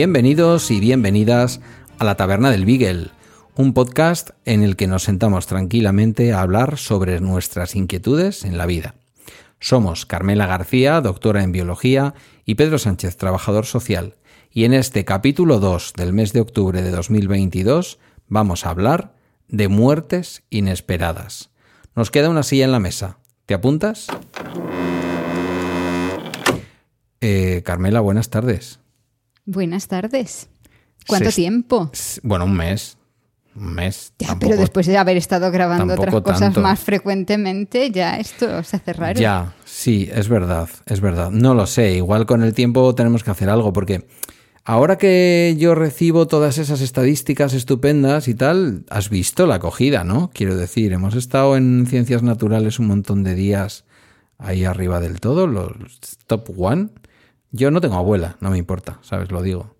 Bienvenidos y bienvenidas a la Taberna del Beagle, un podcast en el que nos sentamos tranquilamente a hablar sobre nuestras inquietudes en la vida. Somos Carmela García, doctora en biología, y Pedro Sánchez, trabajador social, y en este capítulo 2 del mes de octubre de 2022 vamos a hablar de muertes inesperadas. Nos queda una silla en la mesa. ¿Te apuntas? Eh, Carmela, buenas tardes. Buenas tardes. ¿Cuánto Se- tiempo? Bueno, un mes. Un mes. Ya, tampoco- pero después de haber estado grabando otras cosas tanto. más frecuentemente, ya esto se hace raro. Ya, sí, es verdad, es verdad. No lo sé, igual con el tiempo tenemos que hacer algo, porque ahora que yo recibo todas esas estadísticas estupendas y tal, has visto la acogida, ¿no? Quiero decir, hemos estado en ciencias naturales un montón de días ahí arriba del todo, los top one. Yo no tengo abuela, no me importa, ¿sabes? Lo digo.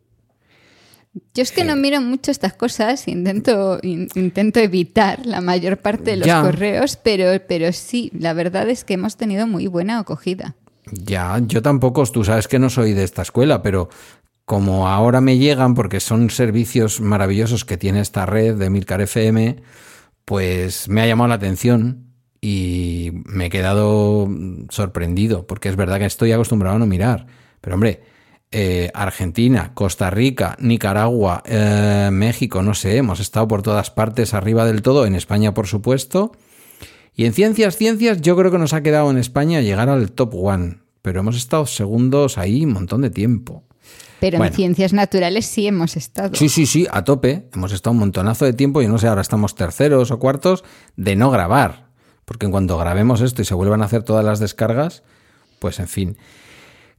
Yo es que no miro mucho estas cosas, intento, in- intento evitar la mayor parte de los Ya. correos, pero, pero sí, la verdad es que hemos tenido muy buena acogida. Ya, yo tampoco, tú sabes que no soy de esta escuela, pero como ahora me llegan, porque son servicios maravillosos que tiene esta red de Milcar FM, pues me ha llamado la atención y me he quedado sorprendido, porque es verdad que estoy acostumbrado a no mirar. Pero hombre, eh, Argentina, Costa Rica, Nicaragua, eh, México, no sé, hemos estado por todas partes arriba del todo, en España por supuesto. Y en ciencias, ciencias, yo creo que nos ha quedado en España llegar al top one. Pero hemos estado segundos ahí un montón de tiempo. Pero Bueno. en ciencias naturales sí hemos estado. Sí, sí, sí, a tope. Hemos estado un montonazo de tiempo y no sé, ahora estamos terceros o cuartos de no grabar. Porque en cuanto grabemos esto y se vuelvan a hacer todas las descargas, pues en fin.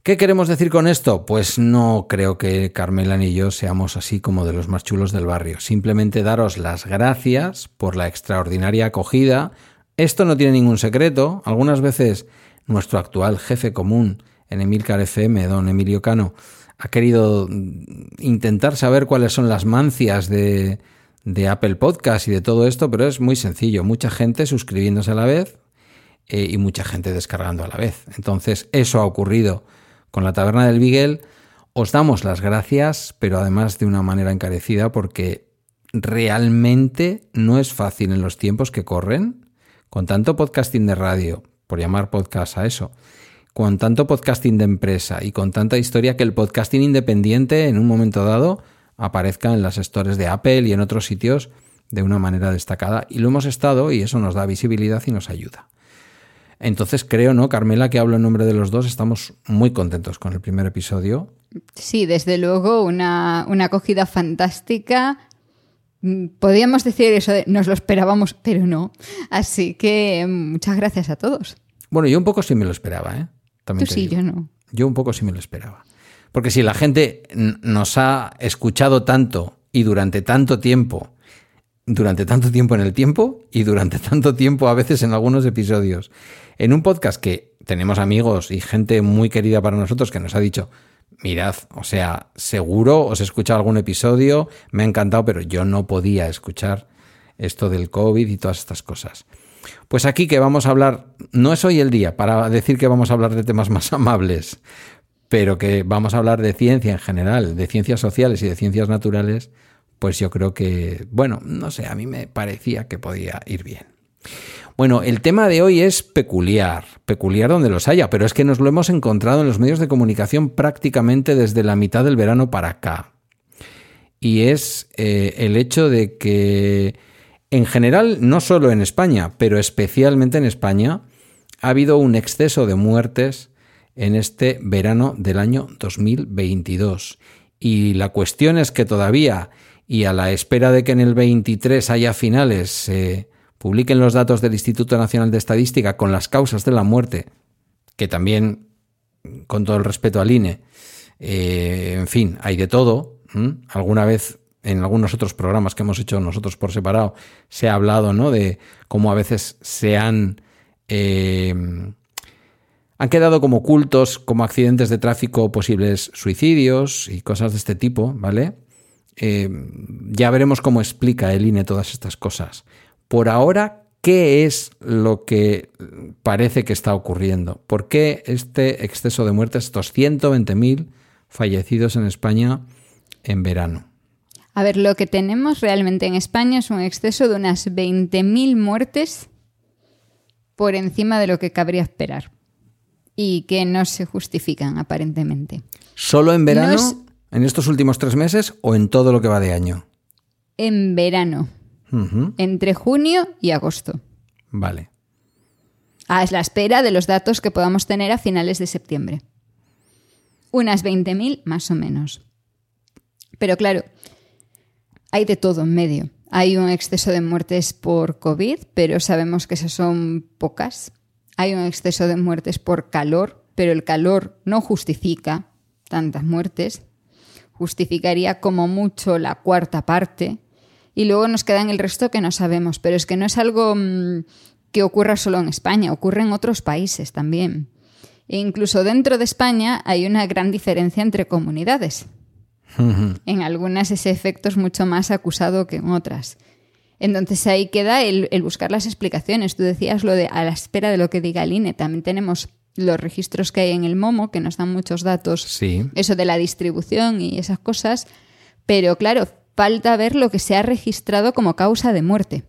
¿Qué queremos decir con esto? Pues no creo que Carmela ni yo seamos así como de los más chulos del barrio. Simplemente daros las gracias por la extraordinaria acogida. Esto no tiene ningún secreto. Algunas veces nuestro actual jefe común en Emilcar FM, don Emilio Cano, ha querido intentar saber cuáles son las mancias de, de Apple Podcast y de todo esto, pero es muy sencillo. Mucha gente suscribiéndose a la vez eh, y mucha gente descargando a la vez. Entonces, eso ha ocurrido con la Taberna del Beagle. Os damos las gracias, pero además de una manera encarecida, porque realmente no es fácil en los tiempos que corren, con tanto podcasting de radio, por llamar podcast a eso, con tanto podcasting de empresa y con tanta historia que el podcasting independiente en un momento dado aparezca en las stores de Apple y en otros sitios de una manera destacada. Y lo hemos estado y eso nos da visibilidad y nos ayuda. Entonces creo, ¿no, Carmela, que hablo en nombre de los dos? Estamos muy contentos con el primer episodio. Sí, desde luego, una, una acogida fantástica. Mm, Podríamos decir eso de nos lo esperábamos, pero no. Así que mm, muchas gracias a todos. Bueno, yo un poco sí me lo esperaba, ¿eh? También Tú sí, digo. yo no. Yo un poco sí me lo esperaba. Porque si la gente nos ha escuchado tanto y durante tanto tiempo, durante tanto tiempo en el tiempo y durante tanto tiempo a veces en algunos episodios, en un podcast que tenemos amigos y gente muy querida para nosotros que nos ha dicho, mirad, o sea, seguro os he escuchado algún episodio, me ha encantado, pero yo no podía escuchar esto del COVID y todas estas cosas. Pues aquí que vamos a hablar, no es hoy el día para decir que vamos a hablar de temas más amables, pero que vamos a hablar de ciencia en general, de ciencias sociales y de ciencias naturales, pues yo creo que, bueno, no sé, a mí me parecía que podía ir bien. Bueno, el tema de hoy es peculiar, peculiar donde los haya, pero es que nos lo hemos encontrado en los medios de comunicación prácticamente desde la mitad del verano para acá. Y es eh, el hecho de que, en general, no solo en España, pero especialmente en España, ha habido un exceso de muertes en este verano del año 2022. Y la cuestión es que todavía, y a la espera de que en el 23 haya finales, se publiquen los datos del Instituto Nacional de Estadística con las causas de la muerte, que también, con todo el respeto al INE, eh, en fin, hay de todo. Alguna vez en algunos otros programas que hemos hecho nosotros por separado se ha hablado ¿no? de cómo a veces se han eh, han quedado como ocultos como accidentes de tráfico posibles suicidios y cosas de este tipo, ¿vale? Eh, ya veremos cómo explica el INE todas estas cosas. Por ahora, ¿qué es lo que parece que está ocurriendo? ¿Por qué este exceso de muertes, estos 120.000 fallecidos en España en verano? A ver, lo que tenemos realmente en España es un exceso de unas 20.000 muertes por encima de lo que cabría esperar y que no se justifican aparentemente. ¿Solo en verano, en estos últimos tres meses o en todo lo que va de año? En verano, entre junio y agosto. Vale. A la espera de los datos que podamos tener a finales de septiembre. Unas 20.000 más o menos. Pero claro, hay de todo en medio. Hay un exceso de muertes por COVID, pero sabemos que esas son pocas hay un exceso de muertes por calor, pero el calor no justifica tantas muertes. Justificaría como mucho la cuarta parte. Y luego nos quedan el resto que no sabemos. Pero es que no es algo mm, que ocurra solo en España, ocurre en otros países también. E incluso dentro de España hay una gran diferencia entre comunidades. en algunas ese efecto es mucho más acusado que en otras. Entonces ahí queda el, buscar las explicaciones. Tú decías lo de a la espera de lo que diga el INE. También tenemos los registros que hay en el Momo, que nos dan muchos datos, sí. eso de la distribución y esas cosas. Pero claro, falta ver lo que se ha registrado como causa de muerte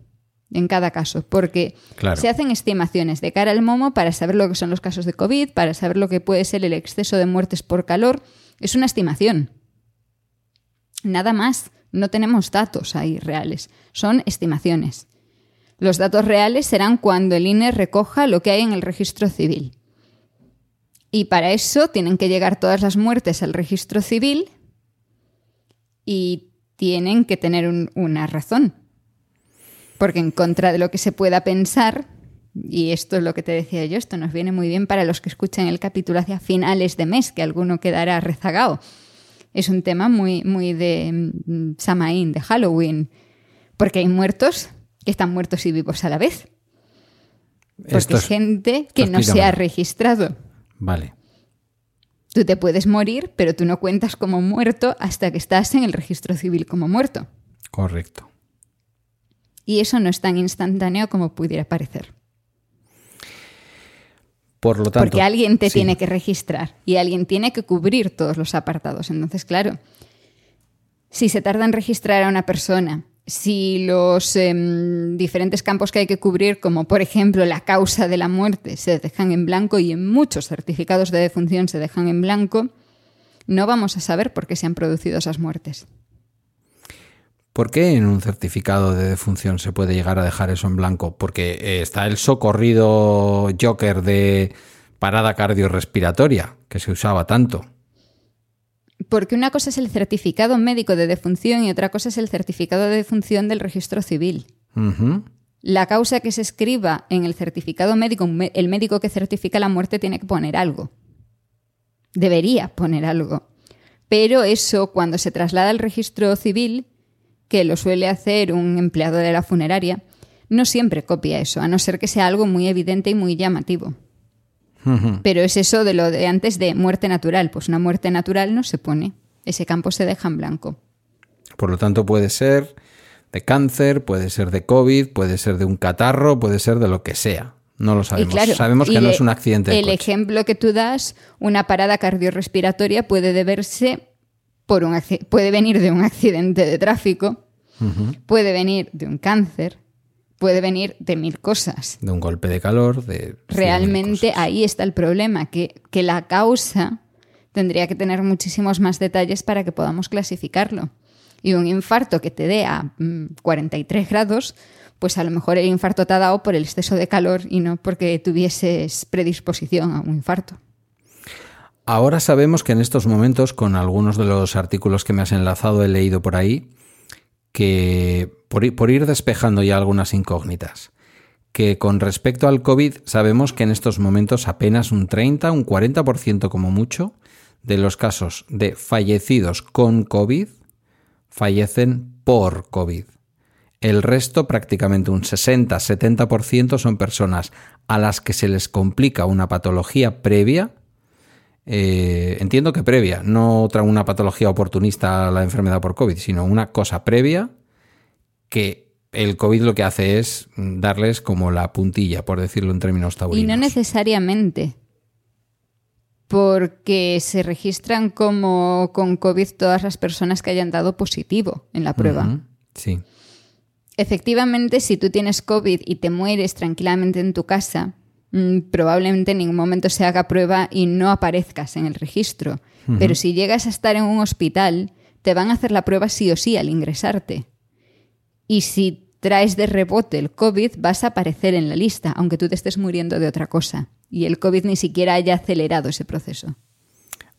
en cada caso, porque se hacen estimaciones de cara al momo para saber lo que son los casos de COVID, para saber lo que puede ser el exceso de muertes por calor. Es una estimación. Nada más. No tenemos datos ahí reales, son estimaciones. Los datos reales serán cuando el INE recoja lo que hay en el registro civil. Y para eso tienen que llegar todas las muertes al registro civil y tienen que tener una razón. Porque en contra de lo que se pueda pensar, y esto es lo que te decía yo, esto nos viene muy bien para los que escuchen el capítulo hacia finales de mes, que alguno quedará rezagado es un tema muy, muy de mm, Samaín, de Halloween, porque hay muertos que están muertos y vivos a la vez. Porque es, gente que no se ha registrado. Vale. Tú te puedes morir, pero tú no cuentas como muerto hasta que estás en el registro civil como muerto. Correcto. Y eso no es tan instantáneo como pudiera parecer. Porque alguien te tiene que registrar y alguien tiene que cubrir todos los apartados. Entonces, claro, si se tarda en registrar a una persona, si los em, diferentes campos que hay que cubrir, como por ejemplo la causa de la muerte, se dejan en blanco y en muchos certificados de defunción se dejan en blanco, no vamos a saber por qué se han producido esas muertes. ¿Por qué en un certificado de defunción se puede llegar a dejar eso en blanco? Porque eh, está el socorrido Joker de parada cardiorrespiratoria, que se usaba tanto. Porque una cosa es el certificado médico de defunción y otra cosa es el certificado de defunción del registro civil. La causa que se escriba en el certificado médico, el médico que certifica la muerte tiene que poner algo. Debería poner algo. Pero eso, cuando se traslada al registro civil, que lo suele hacer un empleado de la funeraria, no siempre copia eso, a no ser que sea algo muy evidente y muy llamativo. Pero es eso de lo de antes de muerte natural. Pues una muerte natural no se pone. Ese campo se deja en blanco. Por lo tanto, puede ser de cáncer, puede ser de COVID, puede ser de un catarro, puede ser de lo que sea. No lo sabemos. sabemos que no es un accidente. el ejemplo que tú das, una parada cardiorrespiratoria puede deberse por un puede venir de un accidente de tráfico, puede venir de un cáncer, puede venir de mil cosas. De un golpe de calor, de... Realmente ahí está el problema, que, que la causa tendría que tener muchísimos más detalles para que podamos clasificarlo. Y un infarto que te dé a 43 mm, grados, pues a lo mejor el infarto te ha dado por el exceso de calor y no porque tuvieses predisposición a un infarto. Ahora sabemos que en estos momentos, con algunos de los artículos que me has enlazado, he leído por ahí, que por, ir despejando ya algunas incógnitas, que con respecto al COVID sabemos que en estos momentos apenas un 30, un 40% como mucho de los casos de fallecidos con COVID fallecen por COVID. El resto, prácticamente un 60-70%, son personas a las que se les complica una patología previa. Eh, entiendo que previa, no otra una patología oportunista a la enfermedad por COVID, sino una cosa previa que el COVID lo que hace es darles como la puntilla, por decirlo en términos taurinos. Y no necesariamente porque se registran como con COVID todas las personas que hayan dado positivo en la prueba. Sí. Efectivamente, si tú tienes COVID y te mueres tranquilamente en tu casa, probablemente en ningún momento se haga prueba y no aparezcas en el registro. Pero si llegas a estar en un hospital, te van a hacer la prueba sí o sí al ingresarte. Y si traes de rebote el COVID, vas a aparecer en la lista, aunque tú te estés muriendo de otra cosa y el COVID ni siquiera haya acelerado ese proceso.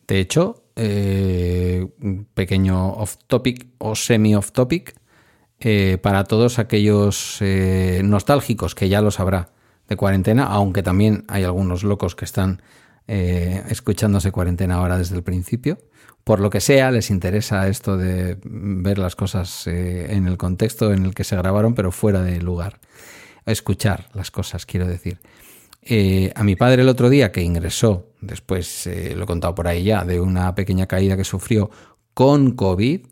De hecho, eh, un pequeño off topic o semi off topic eh, para todos aquellos eh, nostálgicos que ya lo sabrá de cuarentena, aunque también hay algunos locos que están escuchándose cuarentena ahora desde el principio. Por lo que sea, les interesa esto de ver las cosas en el contexto en el que se grabaron, pero fuera de lugar. Escuchar las cosas, quiero decir. Eh, a mi padre el otro día, que ingresó, después eh, lo he contado por ahí ya, de una pequeña caída que sufrió con COVID,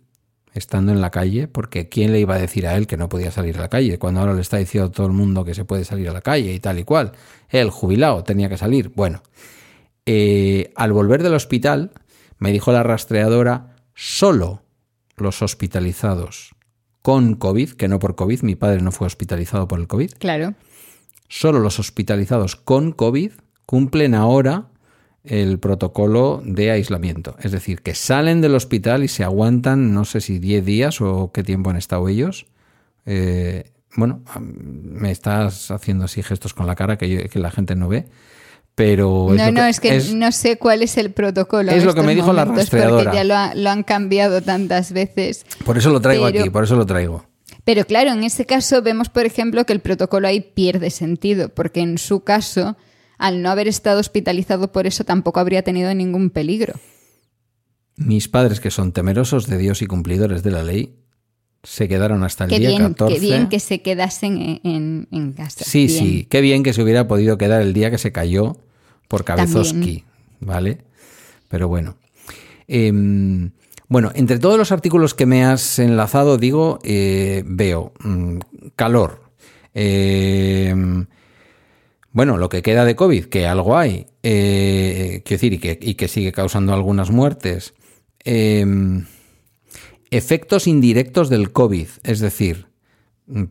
estando en la calle, porque ¿quién le iba a decir a él que no podía salir a la calle? Cuando ahora le está diciendo a todo el mundo que se puede salir a la calle y tal y cual. Él, jubilado, tenía que salir. Bueno, eh, al volver del hospital, me dijo la rastreadora, solo los hospitalizados con COVID, que no por COVID, mi padre no fue hospitalizado por el COVID. Claro Solo los hospitalizados con COVID cumplen ahora el protocolo de aislamiento. Es decir, que salen del hospital y se aguantan, no sé si 10 días o qué tiempo han estado ellos. Eh, bueno, me estás haciendo así gestos con la cara que, la gente no ve. Pero no, no, es que no sé cuál es el protocolo. Es lo que me dijo la rastreadora. Porque ya lo, han cambiado tantas veces. Por eso lo traigo aquí, por eso lo traigo. Pero claro, en ese caso vemos, por ejemplo, que el protocolo ahí pierde sentido, porque en su caso, al no haber estado hospitalizado por eso, tampoco habría tenido ningún peligro. Mis padres, que son temerosos de Dios y cumplidores de la ley, se quedaron hasta el día 14. Qué bien que se quedasen en, casa. Sí, sí, qué bien que se hubiera podido quedar el día que se cayó por Cabezoski, ¿vale? Pero bueno. Em, bueno, entre todos los artículos que me has enlazado, digo, eh, veo mm, calor. Eh, bueno, lo que queda de COVID, que algo hay, eh, quiero decir, y que, sigue causando algunas muertes. efectos indirectos del COVID, es decir,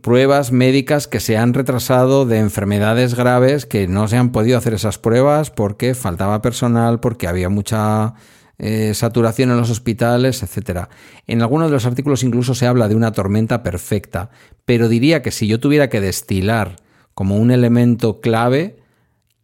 pruebas médicas que se han retrasado de enfermedades graves que no se han podido hacer esas pruebas porque faltaba personal, porque había mucha eh, saturación en los hospitales, etc. En algunos de los artículos incluso se habla de una tormenta perfecta, pero diría que si yo tuviera que destilar como un elemento clave,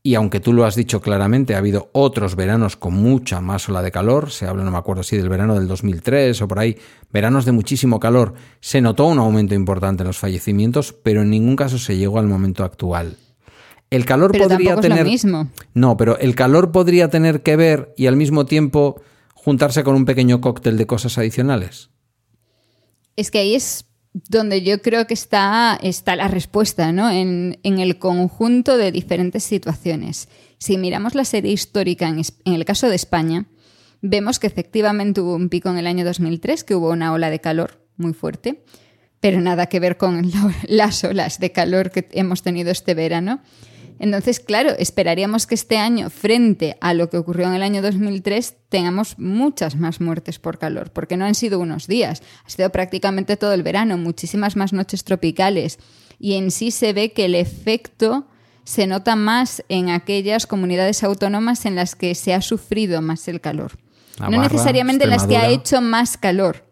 y aunque tú lo has dicho claramente, ha habido otros veranos con mucha más ola de calor, se habla, no me acuerdo si del verano del 2003 o por ahí, veranos de muchísimo calor, se notó un aumento importante en los fallecimientos, pero en ningún caso se llegó al momento actual. El calor podría tener. mismo. No, pero el calor podría tener que ver y al mismo tiempo juntarse con un pequeño cóctel de cosas adicionales. Es que ahí es donde yo creo que está, está la respuesta, ¿no? En, el conjunto de diferentes situaciones. Si miramos la serie histórica en, en el caso de España, vemos que efectivamente hubo un pico en el año 2003, que hubo una ola de calor muy fuerte, pero nada que ver con las olas de calor que hemos tenido este verano. Entonces, claro, esperaríamos que este año, frente a lo que ocurrió en el año 2003, tengamos muchas más muertes por calor, porque no han sido unos días, ha sido prácticamente todo el verano, muchísimas más noches tropicales. Y en sí se ve que el efecto se nota más en aquellas comunidades autónomas en las que se ha sufrido más el calor. no necesariamente en las que ha hecho más calor,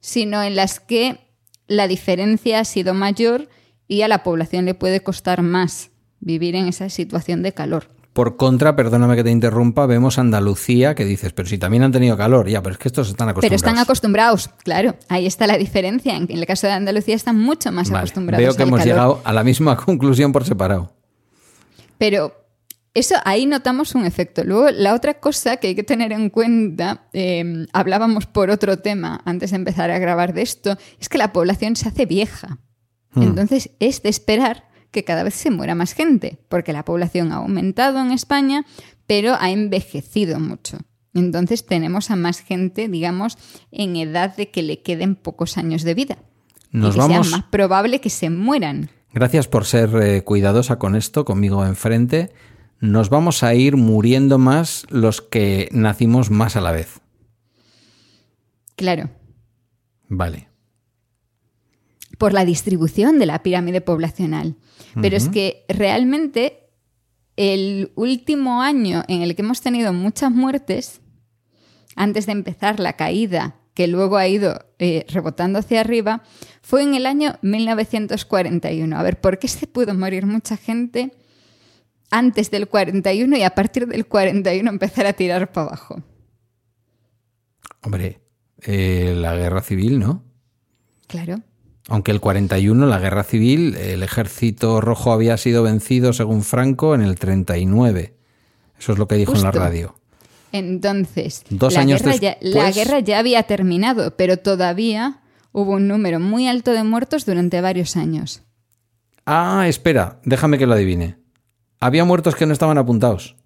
sino en las que la diferencia ha sido mayor y a la población le puede costar más vivir en esa situación de calor. Por contra, perdóname que te interrumpa, vemos Andalucía que dices, pero si también han tenido calor, ya, pero es que estos están acostumbrados. Pero están acostumbrados, claro, ahí está la diferencia. En el caso de Andalucía están mucho más acostumbrados. Veo que hemos llegado a la misma conclusión por separado. Pero eso ahí notamos un efecto. Luego, la otra cosa que hay que tener en cuenta, em, hablábamos por otro tema antes de empezar a grabar de esto, es que la población se hace vieja. Hmm. Entonces, es de esperar que cada vez se muera más gente, porque la población ha aumentado en España, pero ha envejecido mucho. Entonces tenemos a más gente, digamos, en edad de que le queden pocos años de vida. Nos y que sea más probable que se mueran. Gracias por ser eh, cuidadosa con esto, conmigo enfrente. Nos vamos a ir muriendo más los que nacimos más a la vez. Claro. Vale por la distribución de la pirámide poblacional. Pero es que realmente el último año en el que hemos tenido muchas muertes, antes de empezar la caída, que luego ha ido eh, rebotando hacia arriba, fue en el año 1941. A ver, ¿por qué se pudo morir mucha gente antes del 41 y a partir del 41 empezar a tirar para abajo? Hombre, eh, la guerra civil, ¿no? Claro. Aunque el 41, la guerra civil, el ejército rojo había sido vencido, según Franco, en el 39. Eso es lo que dijo en la radio. Entonces, Dos la, años guerra ya, la guerra ya había terminado, pero todavía hubo un número muy alto de muertos durante varios años. Ah, espera, déjame que lo adivine. ¿Había muertos que no estaban apuntados?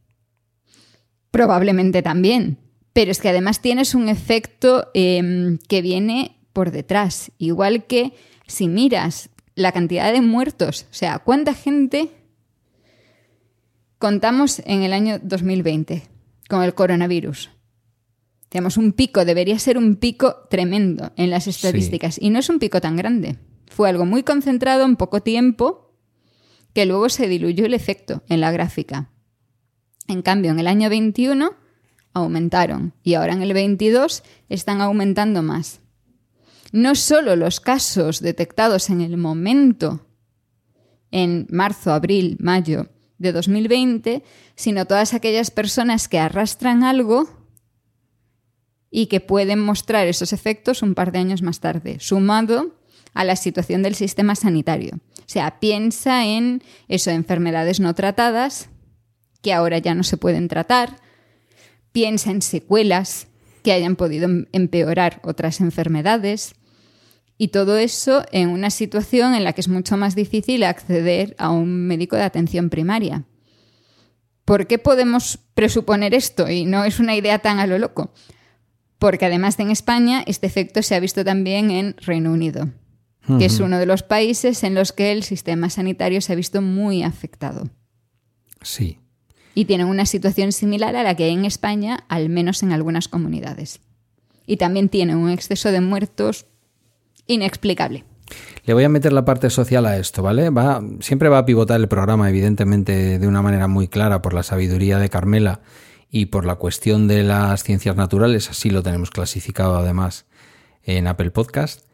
Probablemente también. Pero es que además tienes un efecto em, que viene por detrás. Igual que si miras la cantidad de muertos, o sea, cuánta gente contamos en el año 2020 con el coronavirus. Tenemos un pico, debería ser un pico tremendo en las estadísticas y no es un pico tan grande. Fue algo muy concentrado en poco tiempo que luego se diluyó el efecto en la gráfica. En cambio, en el año 21 aumentaron y ahora en el 22 están aumentando más no solo los casos detectados en el momento, en marzo, abril, mayo de 2020, sino todas aquellas personas que arrastran algo y que pueden mostrar esos efectos un par de años más tarde, sumado a la situación del sistema sanitario. O sea, piensa en eso, enfermedades no tratadas, que ahora ya no se pueden tratar, piensa en secuelas que hayan podido empeorar otras enfermedades, y todo eso en una situación en la que es mucho más difícil acceder a un médico de atención primaria. ¿Por qué podemos presuponer esto? Y no es una idea tan a lo loco. Porque además de en España, este efecto se ha visto también en Reino Unido, que es uno de los países en los que el sistema sanitario se ha visto muy afectado. Sí. Y tienen una situación similar a la que hay en España, al menos en algunas comunidades. Y también tienen un exceso de muertos inexplicable. Le voy a meter la parte social a esto, ¿vale? Va, siempre va a pivotar el programa, evidentemente, de una manera muy clara por la sabiduría de Carmela y por la cuestión de las ciencias naturales, así lo tenemos clasificado además en Apple Podcast.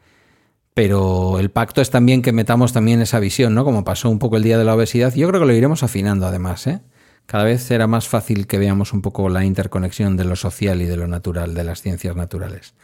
Pero el pacto es también que metamos también esa visión, ¿no? Como pasó un poco el día de la obesidad. Yo creo que lo iremos afinando además, ¿eh? Cada vez será más fácil que veamos un poco la interconexión de lo social y de lo natural, de las ciencias naturales.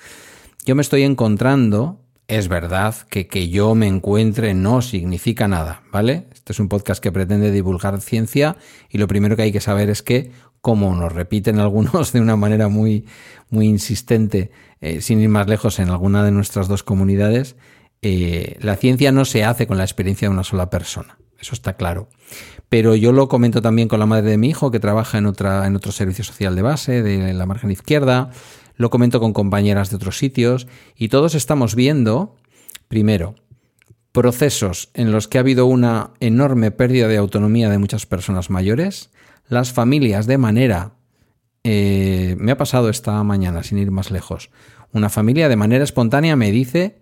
Yo me estoy encontrando es verdad que que yo me encuentre no significa nada, ¿vale? Este es un podcast que pretende divulgar ciencia y lo primero que hay que saber es que, como nos repiten algunos de una manera muy, muy insistente, eh, sin ir más lejos en alguna de nuestras dos comunidades, eh, la ciencia no se hace con la experiencia de una sola persona. Eso está claro. Pero yo lo comento también con la madre de mi hijo, que trabaja en, otra, en otro servicio social de base, de la margen izquierda lo comento con compañeras de otros sitios y todos estamos viendo, primero, procesos en los que ha habido una enorme pérdida de autonomía de muchas personas mayores, las familias de manera... Eh, me ha pasado esta mañana, sin ir más lejos, una familia de manera espontánea me dice,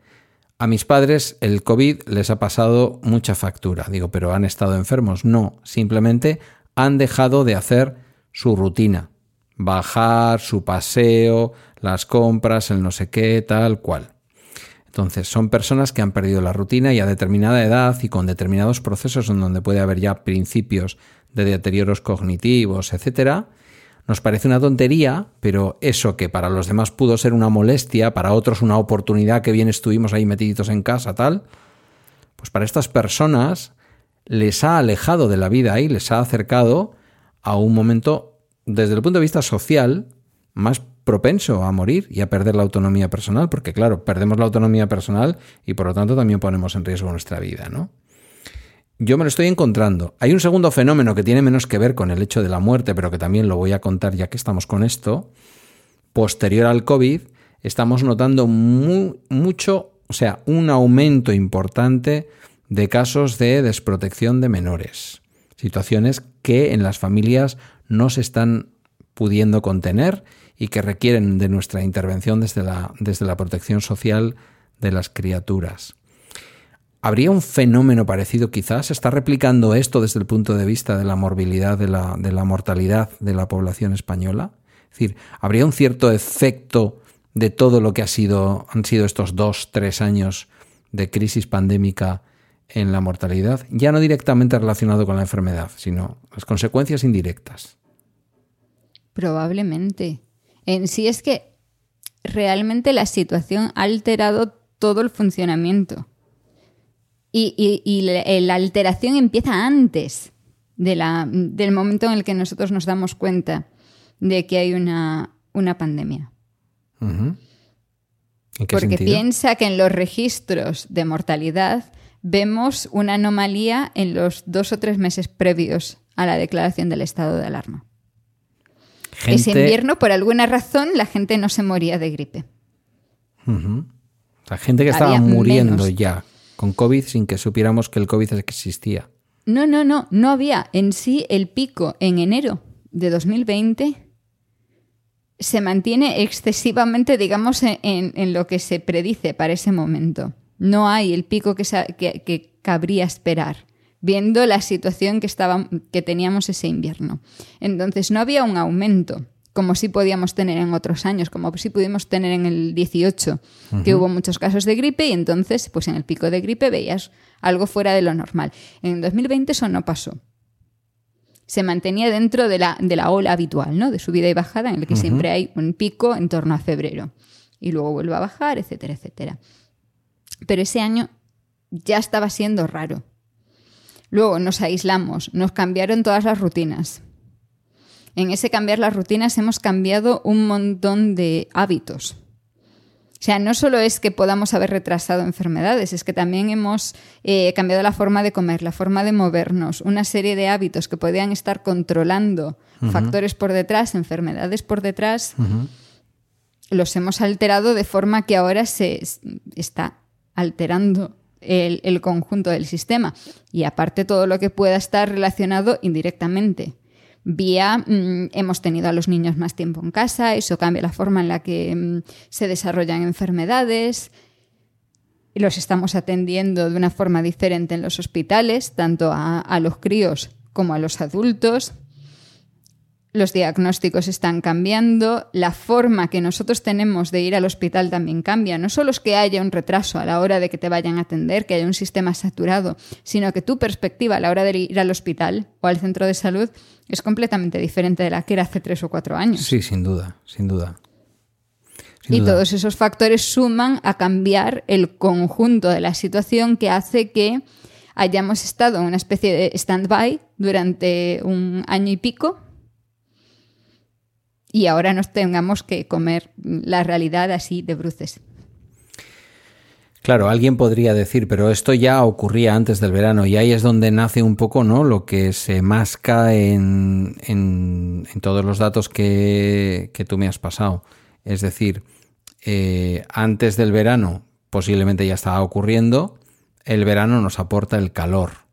a mis padres el COVID les ha pasado mucha factura. Digo, pero han estado enfermos. No, simplemente han dejado de hacer su rutina bajar, su paseo, las compras, el no sé qué, tal cual. Entonces, son personas que han perdido la rutina y a determinada edad y con determinados procesos en donde puede haber ya principios de deterioros cognitivos, etcétera, nos parece una tontería, pero eso que para los demás pudo ser una molestia, para otros una oportunidad que bien estuvimos ahí metiditos en casa, tal, pues para estas personas les ha alejado de la vida y les ha acercado a un momento, desde el punto de vista social, más propenso a morir y a perder la autonomía personal, porque claro, perdemos la autonomía personal y por lo tanto también ponemos en riesgo nuestra vida, ¿no? yo me lo estoy encontrando. Hay un segundo fenómeno que tiene menos que ver con el hecho de la muerte, pero que también lo voy a contar ya que estamos con esto. Posterior al COVID, estamos notando mucho, o sea, un aumento importante de casos de desprotección de menores. Situaciones que en las familias no se están pudiendo contener y que requieren de nuestra intervención desde la, desde la protección social de las criaturas. ¿Habría un fenómeno parecido quizás? ¿Se está replicando esto desde el punto de vista de la morbilidad, de la, de la mortalidad de la población española? Es decir, ¿habría un cierto efecto de todo lo que ha sido, han sido estos dos, tres años de crisis pandémica en la mortalidad? Ya no directamente relacionado con la enfermedad, sino las consecuencias indirectas. Probablemente. En sí es que realmente la situación ha alterado todo el funcionamiento. Y, la, alteración empieza antes de la, del momento en el que nosotros nos damos cuenta de que hay una, pandemia. Porque piensa que en los registros de mortalidad vemos una anomalía en los dos o tres meses previos a la declaración del estado de alarma. Ese invierno, por alguna razón, la gente no se moría de gripe. La gente que estaba muriendo ya con COVID sin que supiéramos que el COVID existía. No, no, no, no había. En sí el pico en enero de 2020 se mantiene excesivamente, digamos, en, lo que se predice para ese momento. No hay el pico que, que, cabría esperar, viendo la situación que, estaba, que teníamos ese invierno. Entonces no había un aumento como sí podíamos tener en otros años, como sí pudimos tener en el 18, que hubo muchos casos de gripe y entonces, pues en el pico de gripe veías algo fuera de lo normal. En 2020 eso no pasó. Se mantenía dentro de la, de la ola habitual, ¿no? De subida y bajada, en el que siempre hay un pico en torno a febrero. Y luego vuelve a bajar, etcétera, etcétera. Pero ese año ya estaba siendo raro. Luego nos aislamos, nos cambiaron todas las rutinas. En ese cambiar las rutinas hemos cambiado un montón de hábitos. O sea, no solo es que podamos haber retrasado enfermedades, es que también hemos eh, cambiado la forma de comer, la forma de movernos, una serie de hábitos que podían estar controlando factores por detrás, enfermedades por detrás, los hemos alterado de forma que ahora se está alterando el conjunto del sistema. Y aparte todo lo que pueda estar relacionado indirectamente vía mm, hemos tenido a los niños más tiempo en casa, eso cambia la forma en la que mm, se desarrollan enfermedades. Y los estamos atendiendo de una forma diferente en los hospitales, tanto a los críos como a los adultos los diagnósticos están cambiando, la forma que nosotros tenemos de ir al hospital también cambia. No solo es que haya un retraso a la hora de que te vayan a atender, que haya un sistema saturado, sino que tu perspectiva a la hora de ir al hospital o al centro de salud es completamente diferente de la que era hace tres o cuatro años. Sí, sin duda, sin duda. y todos esos factores suman a cambiar el conjunto de la situación que hace que hayamos estado en una especie de stand-by durante un año y pico y ahora nos tengamos que comer la realidad así de bruces. Claro, alguien podría decir, pero esto ya ocurría antes del verano y ahí es donde nace un poco ¿no? lo que se masca en, en, todos los datos que, tú me has pasado. Es decir, eh, antes del verano posiblemente ya estaba ocurriendo, el verano nos aporta el calor.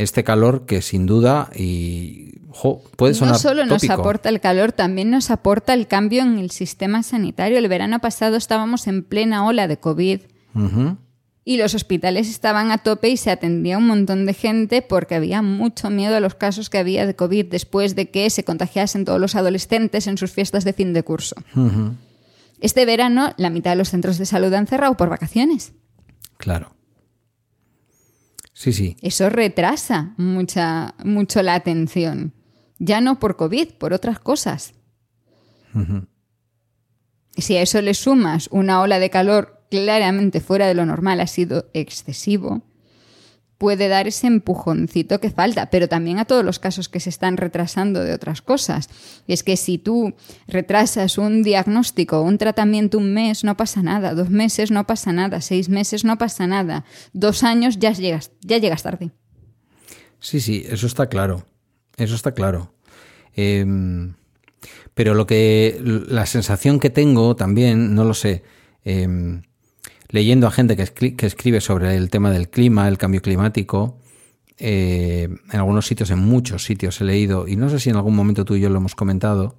Este calor que sin duda, y puede sonar No solo nos aporta el calor, también nos aporta el cambio en el sistema sanitario. El verano pasado estábamos en plena ola de COVID. Y los hospitales estaban a tope y se atendía un montón de gente porque había mucho miedo a los casos que había de COVID después de que se contagiasen todos los adolescentes en sus fiestas de fin de curso. Este verano, la mitad de los centros de salud han cerrado por vacaciones. Claro. Sí, sí. Eso retrasa mucha, mucho la atención. Ya no por COVID, por otras cosas. Si a eso le sumas una ola de calor claramente fuera de lo normal, ha sido excesivo, puede dar ese empujoncito que falta, pero también a todos los casos que se están retrasando de otras cosas. Y es que si tú retrasas un diagnóstico un tratamiento un mes, no pasa nada, dos meses no pasa nada, seis meses no pasa nada, dos años ya llegas, ya llegas tarde. Sí, sí, eso está claro. Eso está claro. Em, pero lo que. la sensación que tengo también, no lo sé. Em, leyendo a gente que, escribe sobre el tema del clima, el cambio climático, eh, en algunos sitios, en muchos sitios he leído, y no sé si en algún momento tú y yo lo hemos comentado,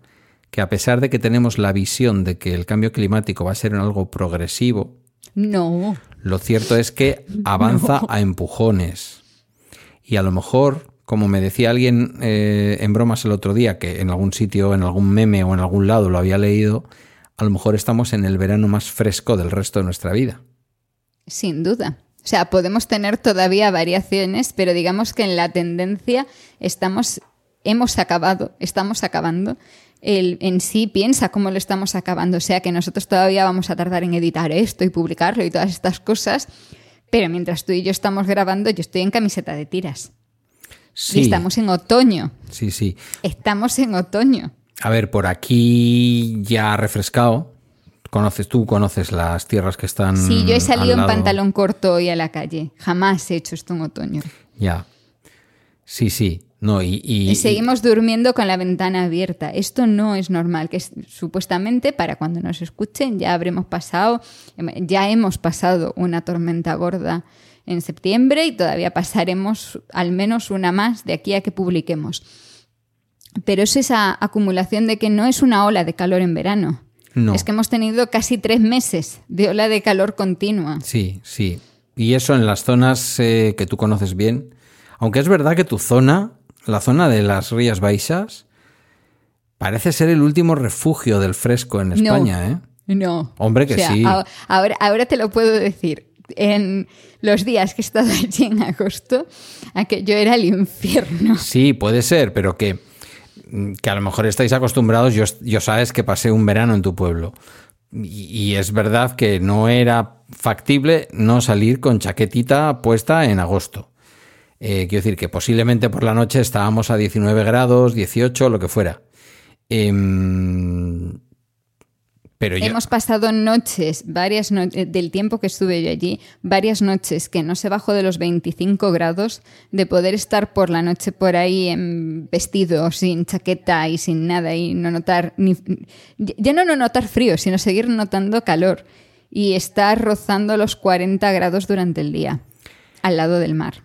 que a pesar de que tenemos la visión de que el cambio climático va a ser algo progresivo, no. Lo cierto es que avanza a empujones. Y a lo mejor, como me decía alguien eh, en bromas el otro día, que en algún sitio, en algún meme o en algún lado lo había leído, a lo mejor estamos en el verano más fresco del resto de nuestra vida. Sin duda. O sea, podemos tener todavía variaciones, pero digamos que en la tendencia estamos, hemos acabado, estamos acabando. El, en sí piensa cómo lo estamos acabando. O sea que nosotros todavía vamos a tardar en editar esto y publicarlo y todas estas cosas. Pero mientras tú y yo estamos grabando, yo estoy en camiseta de tiras. Sí. Y estamos en otoño. Sí, sí. Estamos en otoño. A ver, por aquí ya refrescado. Conoces tú, conoces las tierras que están. Sí, yo he salido en pantalón corto hoy a la calle. Jamás he hecho esto en otoño. Ya. Sí, sí. No, y, y, seguimos durmiendo con la ventana abierta. Esto no es normal, que supuestamente para cuando nos escuchen ya habremos pasado, ya hemos pasado una tormenta gorda en septiembre y todavía pasaremos al menos una más de aquí a que publiquemos. Pero es esa acumulación de que no es una ola de calor en verano. No. Es que hemos tenido casi tres meses de ola de calor continua. Sí, sí. Y eso en las zonas eh, que tú conoces bien. Aunque es verdad que tu zona, la zona de las Rías Baixas, parece ser el último refugio del fresco en España, ¿eh? No. Hombre, que sí. Ahora, ahora te lo puedo decir. En los días que he estado allí en agosto, aquello era el infierno. Sí, puede ser, pero que que a lo mejor estáis acostumbrados, yo, sabes que pasé un verano en tu pueblo. Y, es verdad que no era factible no salir con chaquetita puesta en agosto. Eh, quiero decir que posiblemente por la noche estábamos a 19 grados, 18, lo que fuera. Em, Hemos pasado noches, varias noches, eh, del tiempo que estuve yo allí, varias noches que no se bajó de los 25 grados, de poder estar por la noche por ahí en vestido, sin chaqueta y sin nada y no notar, ni, ya no, no notar frío, sino seguir notando calor y estar rozando los 40 grados durante el día, al lado del mar.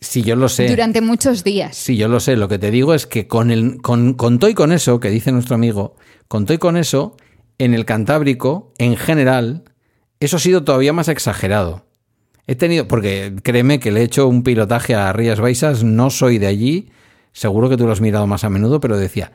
Sí, yo lo sé. Durante muchos días. Sí, yo lo sé. Lo que te digo es que con, el, con, con y con eso, que dice nuestro amigo, con y con eso, en el Cantábrico, en general, eso ha sido todavía más exagerado. He tenido, porque créeme que le he hecho un pilotaje a Rías Baixas, no soy de allí, seguro que tú lo has mirado más a menudo, pero decía,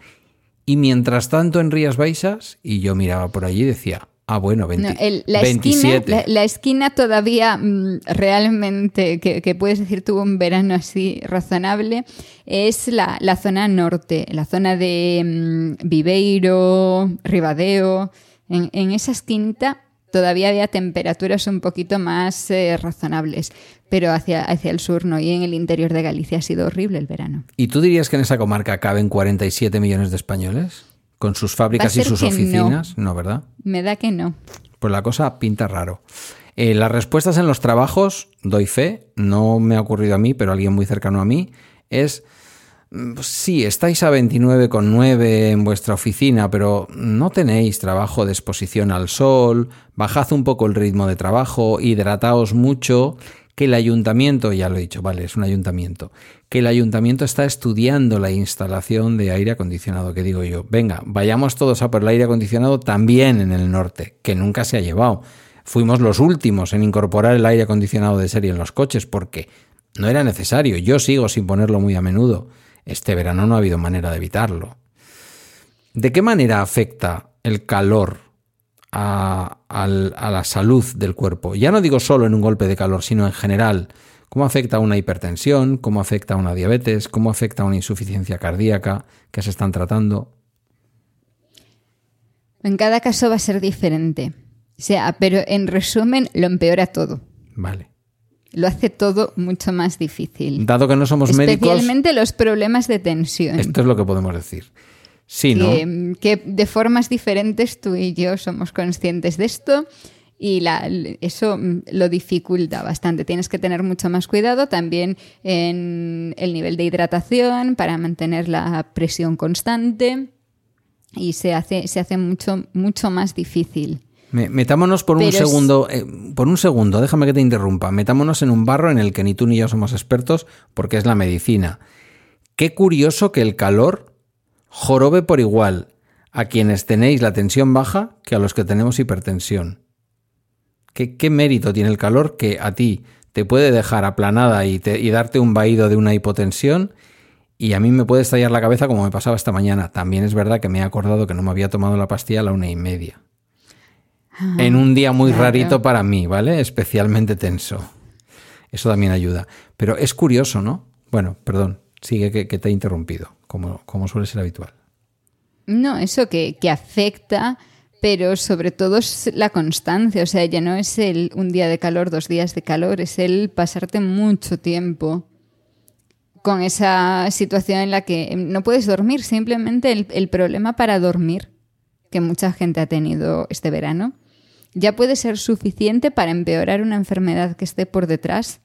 y mientras tanto en Rías Baixas, y yo miraba por allí y decía, Ah, bueno, 20, la, 27. Esquina, la, esquina todavía mm, realmente, que, puedes decir tuvo un verano así razonable, es la, zona norte, la zona de mm, Viveiro, Ribadeo. En, esa esquinita todavía había temperaturas un poquito más eh, razonables, pero hacia, hacia el sur no, y en el interior de Galicia ha sido horrible el verano. ¿Y tú dirías que en esa comarca caben 47 millones de españoles? Con sus fábricas y sus oficinas, no. ¿verdad? Me da que no. Pues la cosa pinta raro. Eh, las respuestas en los trabajos, doy fe, no me ha ocurrido a mí, pero alguien muy cercano a mí, es, mm, sí, estáis a 29,9 en vuestra oficina, pero no tenéis trabajo de exposición al sol, bajad un poco el ritmo de trabajo, hidrataos mucho que el ayuntamiento, ya lo he dicho, vale, es un ayuntamiento, que el ayuntamiento está estudiando la instalación de aire acondicionado, que digo yo, venga, vayamos todos a por el aire acondicionado también en el norte, que nunca se ha llevado. Fuimos los últimos en incorporar el aire acondicionado de serie en los coches porque no era necesario, yo sigo sin ponerlo muy a menudo. Este verano no ha habido manera de evitarlo. ¿De qué manera afecta el calor a, la salud del cuerpo. Ya no digo solo en un golpe de calor, sino en general. ¿Cómo afecta a una hipertensión? ¿Cómo afecta a una diabetes? ¿Cómo afecta a una insuficiencia cardíaca que se están tratando? En cada caso va a ser diferente. O sea, pero en resumen lo empeora todo. Vale. Lo hace todo mucho más difícil. Dado que no somos médicos. Especialmente los problemas de tensión. Esto es lo que podemos decir. Sí, ¿no? Que de formas diferentes tú y yo somos conscientes de esto y eso mm, lo dificulta bastante. Tienes que tener mucho más cuidado también en el nivel de hidratación para mantener la presión constante y se hace, se hace mucho, mucho más difícil. Metámonos por un segundo, eh, por un segundo, déjame que te interrumpa. Metámonos en un barro en el que ni tú ni yo somos expertos porque es la medicina. Qué curioso que el calor jorobe por igual a quienes tenéis la tensión baja que a los que tenemos hipertensión. ¿Qué, mérito tiene el calor que a ti te puede dejar aplanada y, y darte un vaído de una hipotensión y a mí me puede estallar la cabeza como me pasaba esta mañana. También es verdad que me he acordado que no me había tomado la pastilla a la una y media. Ah, en un día muy rarito para mí, ¿vale? Especialmente tenso. Eso también ayuda. Pero es curioso, ¿no? Bueno, perdón, sigue que, te he interrumpido, como, como, suele ser habitual. No, eso que, que afecta pero sobre todo es la constancia, o sea, ya no es el un día de calor, dos días de calor, es el pasarte mucho tiempo con esa situación en la que no puedes dormir, simplemente el, problema para dormir que mucha gente ha tenido este verano ya puede ser suficiente para empeorar una enfermedad que esté por detrás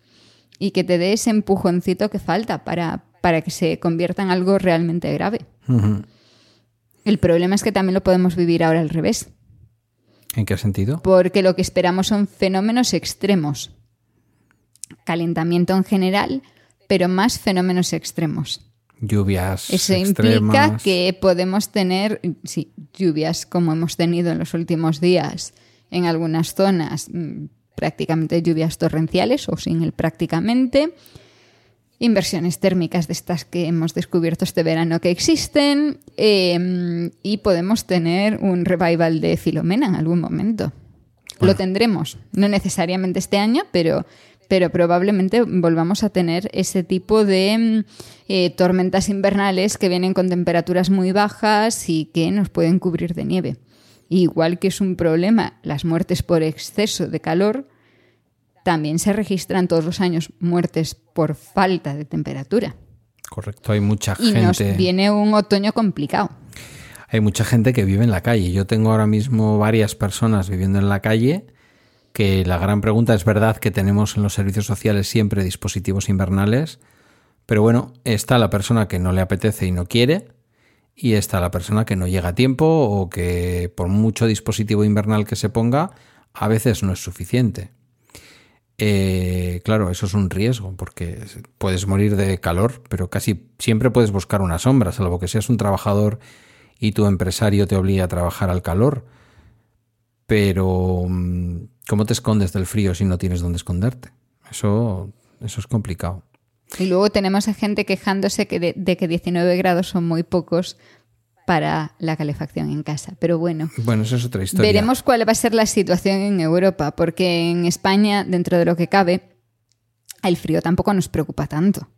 y que te dé ese empujoncito que falta para, para que se convierta en algo realmente grave. El problema es que también lo podemos vivir ahora al revés. ¿En qué sentido? Porque lo que esperamos son fenómenos extremos. Calentamiento en general, pero más fenómenos extremos. Lluvias. Eso implica que podemos tener sí, lluvias como hemos tenido en los últimos días en algunas zonas, mm, prácticamente lluvias torrenciales o sin el prácticamente inversiones térmicas de estas que hemos descubierto este verano que existen em, y podemos tener un revival de Filomena en algún momento. Lo tendremos, no necesariamente este año, pero, pero probablemente volvamos a tener ese tipo de em, eh, tormentas invernales que vienen con temperaturas muy bajas y que nos pueden cubrir de nieve. Igual que es un problema las muertes por exceso de calor, también se registran todos los años muertes por falta de temperatura. Correcto, hay mucha gente. Y nos viene un otoño complicado. Hay mucha gente que vive en la calle. Yo tengo ahora mismo varias personas viviendo en la calle que la gran pregunta es verdad que tenemos en los servicios sociales siempre dispositivos invernales, pero bueno, está la persona que no le apetece y no quiere, y está la persona que no llega a tiempo o que por mucho dispositivo invernal que se ponga, a veces no es suficiente. Eh, claro, eso es un riesgo porque puedes morir de calor, pero casi siempre puedes buscar una sombra, salvo que seas un trabajador y tu empresario te obliga a trabajar al calor. Pero, mm, ¿cómo te escondes del frío si no tienes dónde esconderte? Eso, eso es complicado. Y luego tenemos a gente quejándose que de que 19 grados son muy pocos para la calefacción en casa. Pero bueno, bueno, eso es otra historia. Veremos cuál va a ser la situación en Europa, porque en España, dentro de lo que cabe, el frío tampoco nos preocupa tanto.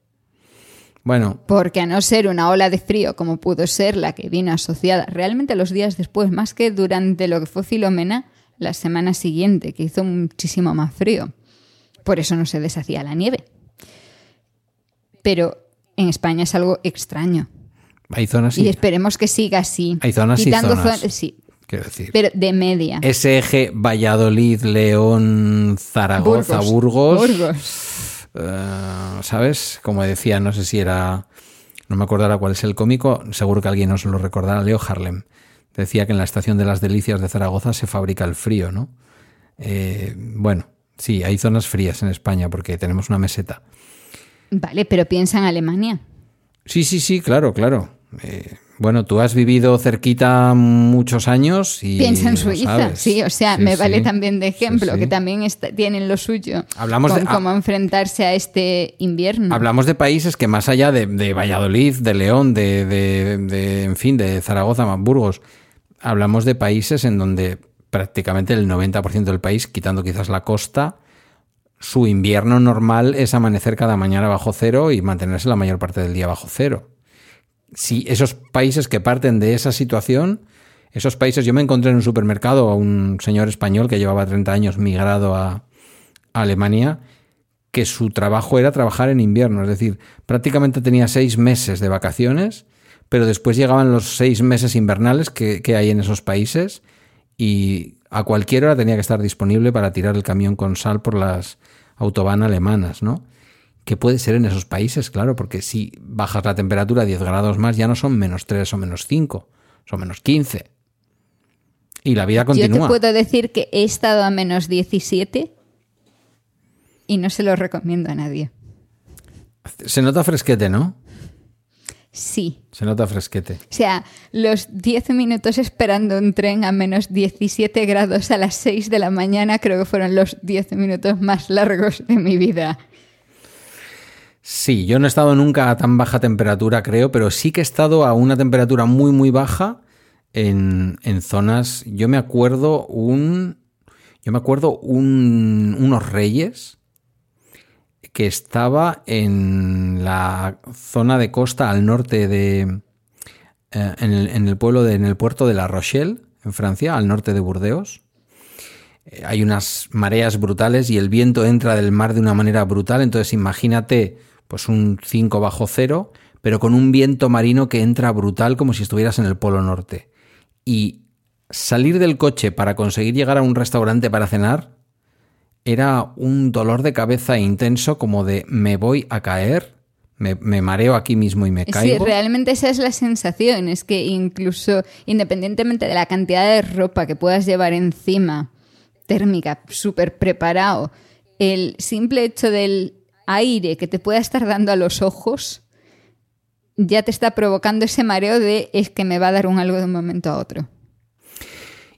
Bueno. Porque a no ser una ola de frío como pudo ser la que vino asociada realmente los días después, más que durante lo que fue Filomena, la semana siguiente, que hizo muchísimo más frío. Por eso no se deshacía la nieve. Pero en España es algo extraño. Hay zonas y esperemos que siga así. Hay zonas y zonas. sí. Quiero decir. Pero de media. Ese eje Valladolid, León, Zaragoza, Burgos. Burgos. Eh, ¿Sabes? Como decía, no sé si era. No me acordará cuál es el cómico, seguro que alguien nos lo recordará, Leo Harlem. Decía que en la estación de las Delicias de Zaragoza se fabrica el frío, ¿no? Eh, bueno, sí, hay zonas frías en España porque tenemos una meseta. Vale, pero piensa en Alemania. Sí, sí, sí, claro, claro. Eh, bueno, tú has vivido cerquita muchos años y. Piensa en Suiza, sí, o sea, me vale también de ejemplo, que también tienen lo suyo. Hablamos con de. cómo enfrentarse a este invierno. Hablamos de países que más allá de, Valladolid, de León, de, de, en fin, de Zaragoza, Burgos, hablamos de países en donde prácticamente el 90% del país, quitando quizás la costa, su invierno normal es amanecer cada mañana bajo cero y mantenerse la mayor parte del día bajo cero. Si esos países que parten de esa situación, esos países, yo me encontré en un supermercado a un señor español que llevaba 30 años migrado a, Alemania, que su trabajo era trabajar en invierno, es decir, prácticamente tenía seis meses de vacaciones, pero después llegaban los seis meses invernales que, que hay en esos países y a cualquier hora tenía que estar disponible para tirar el camión con sal por las autobahn alemanas, ¿no? Que puede ser en esos países, claro, porque si bajas la temperatura a 10 grados más ya no son menos 3 o menos 5, son menos 15. Y la vida continúa. Yo te puedo decir que he estado a menos 17 y no se lo recomiendo a nadie. Se nota fresquete, ¿no? Sí. Se nota fresquete. O sea, los 10 minutos esperando un tren a menos 17 grados a las 6 de la mañana creo que fueron los 10 minutos más largos de mi vida. Sí, yo no he estado nunca a tan baja temperatura, creo, pero sí que he estado a una temperatura muy, muy baja en, zonas. Yo me acuerdo un. Yo me acuerdo un, unos reyes que estaba en la zona de costa al norte de. Eh, en, el, pueblo de, en el puerto de La Rochelle, en Francia, al norte de Burdeos. Eh, hay unas mareas brutales y el viento entra del mar de una manera brutal. Entonces, imagínate, pues un 5 bajo cero, pero con un viento marino que entra brutal como si estuvieras en el polo norte. Y salir del coche para conseguir llegar a un restaurante para cenar era un dolor de cabeza intenso como de me voy a caer, me, mareo aquí mismo y me caigo. Sí, realmente esa es la sensación, es que incluso independientemente de la cantidad de ropa que puedas llevar encima, térmica, súper preparado, el simple hecho del aire que te pueda estar dando a los ojos ya te está provocando ese mareo de es que me va a dar un algo de un momento a otro.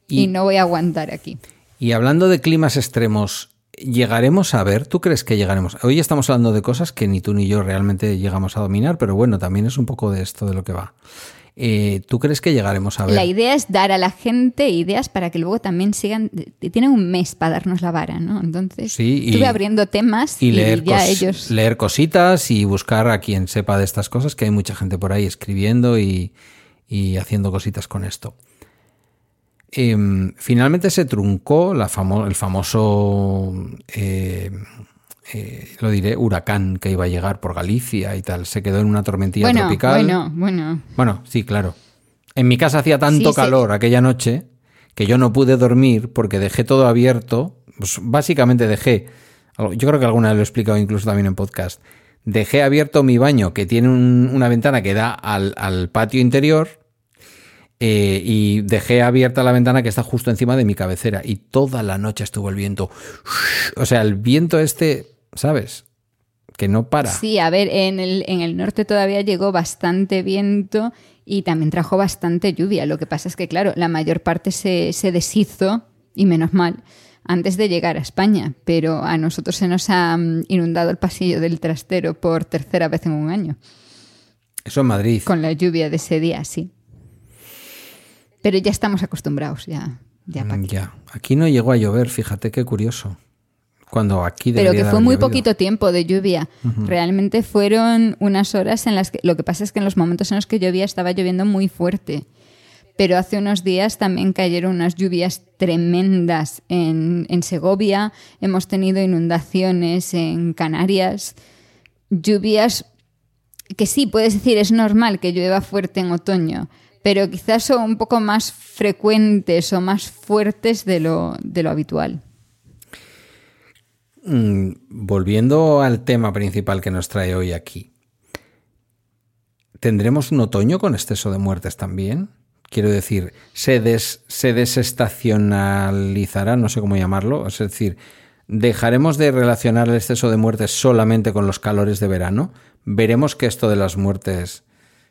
y no voy a aguantar aquí. Y hablando de climas extremos, ¿Llegaremos a ver? ¿Tú crees que llegaremos? Hoy estamos hablando de cosas que ni tú ni yo realmente llegamos a dominar, pero bueno, también es un poco de esto de lo que va. Eh, ¿Tú crees que llegaremos a ver? La idea es dar a la gente ideas para que luego también sigan. Tienen un mes para darnos la vara, ¿no? Entonces, sí, estuve abriendo temas y, leer ya ellos. Leer cositas y buscar a quien sepa de estas cosas, que hay mucha gente por ahí escribiendo y, y haciendo cositas con esto. Em, finalmente se truncó la el famoso, eh, eh, lo diré, huracán que iba a llegar por Galicia y tal. Se quedó en una tormentilla tropical. Bueno, bueno. Bueno, sí, claro. En mi casa hacía tanto calor aquella noche que yo no pude dormir porque dejé todo abierto. Pues básicamente dejé, yo creo que alguna vez lo he explicado incluso también en podcast, dejé abierto mi baño que tiene una ventana que da al, al patio interior eh, y dejé abierta la ventana que está justo encima de mi cabecera y toda la noche estuvo el viento. O sea, el viento este, ¿sabes? Que no para. Sí, a ver, en el, en el norte todavía llegó bastante viento y también trajo bastante lluvia. Lo que pasa es que, claro, la mayor parte se, se deshizo, y menos mal, antes de llegar a España, pero a nosotros se nos ha mm, inundado el pasillo del trastero por tercera vez en un año. Eso en Madrid. Con la lluvia de ese día, sí. Pero ya estamos acostumbrados, ya. Ya, mm, ya. Aquí no llegó a llover, fíjate qué curioso. Cuando aquí Pero que fue muy poquito tiempo de lluvia. Realmente fueron unas horas en las que. Lo que pasa es que en los momentos en los que llovía estaba lloviendo muy fuerte. Pero hace unos días también cayeron unas lluvias tremendas en, en Segovia. Hemos tenido inundaciones en Canarias. Lluvias que sí, puedes decir, es normal que llueva fuerte en otoño pero quizás son un poco más frecuentes o más fuertes de lo, habitual. Mm, volviendo al tema principal que nos trae hoy aquí, ¿tendremos un otoño con exceso de muertes también? Quiero decir, ¿se, se desestacionalizará? No sé cómo llamarlo. Es decir, ¿dejaremos de relacionar el exceso de muertes solamente con los calores de verano? ¿Veremos que esto de las muertes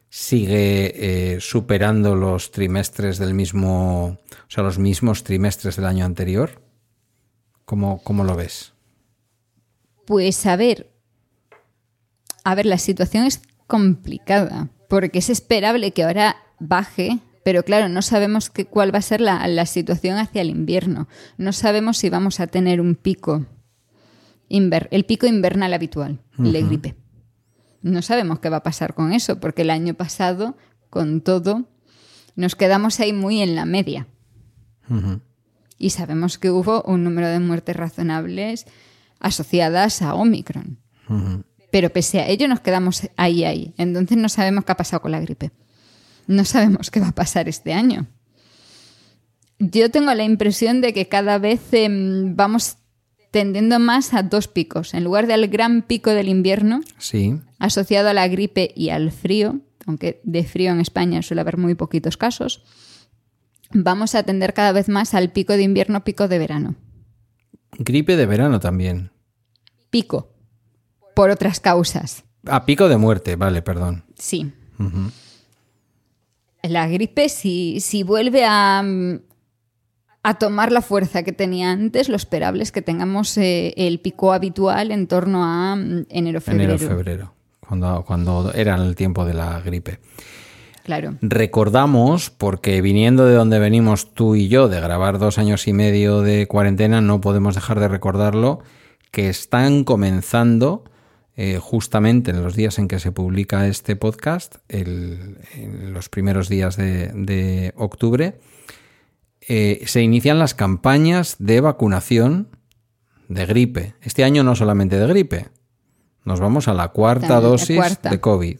sigue eh, superando los trimestres del mismo, o sea, los mismos trimestres del año anterior? ¿Cómo, cómo lo ves? Pues a ver, a ver, la situación es complicada, porque es esperable que ahora baje, pero claro, no sabemos cuál va a ser la, la situación hacia el invierno. No sabemos si vamos a tener un pico el pico invernal habitual de gripe. No sabemos qué va a pasar con eso, porque el año pasado, con todo, nos quedamos ahí muy en la media. Y sabemos que hubo un número de muertes razonables asociadas a Omicron. Pero pese a ello nos quedamos ahí, ahí. Entonces no sabemos qué ha pasado con la gripe. No sabemos qué va a pasar este año. Yo tengo la impresión de que cada vez em, vamos tendiendo más a dos picos. En lugar del gran pico del invierno, sí. asociado a la gripe y al frío, aunque de frío en España suele haber muy poquitos casos, vamos a tender cada vez más al pico de invierno, pico de verano. Gripe de verano también. Pico. Por otras causas. A pico de muerte, vale, perdón. Sí. La gripe, si, si vuelve a, a tomar la fuerza que tenía antes, lo esperable es que tengamos eh, el pico habitual en torno a mm, enero-febrero. Enero-febrero, cuando, cuando era el tiempo de la gripe. Claro. Recordamos, porque viniendo de donde venimos tú y yo, de grabar dos años y medio de cuarentena, no podemos dejar de recordarlo, que están comenzando eh, justamente en los días en que se publica este podcast, en los primeros días de octubre, eh, se inician las campañas de vacunación de gripe. Este año no solamente de gripe, nos vamos a la cuarta dosis de COVID.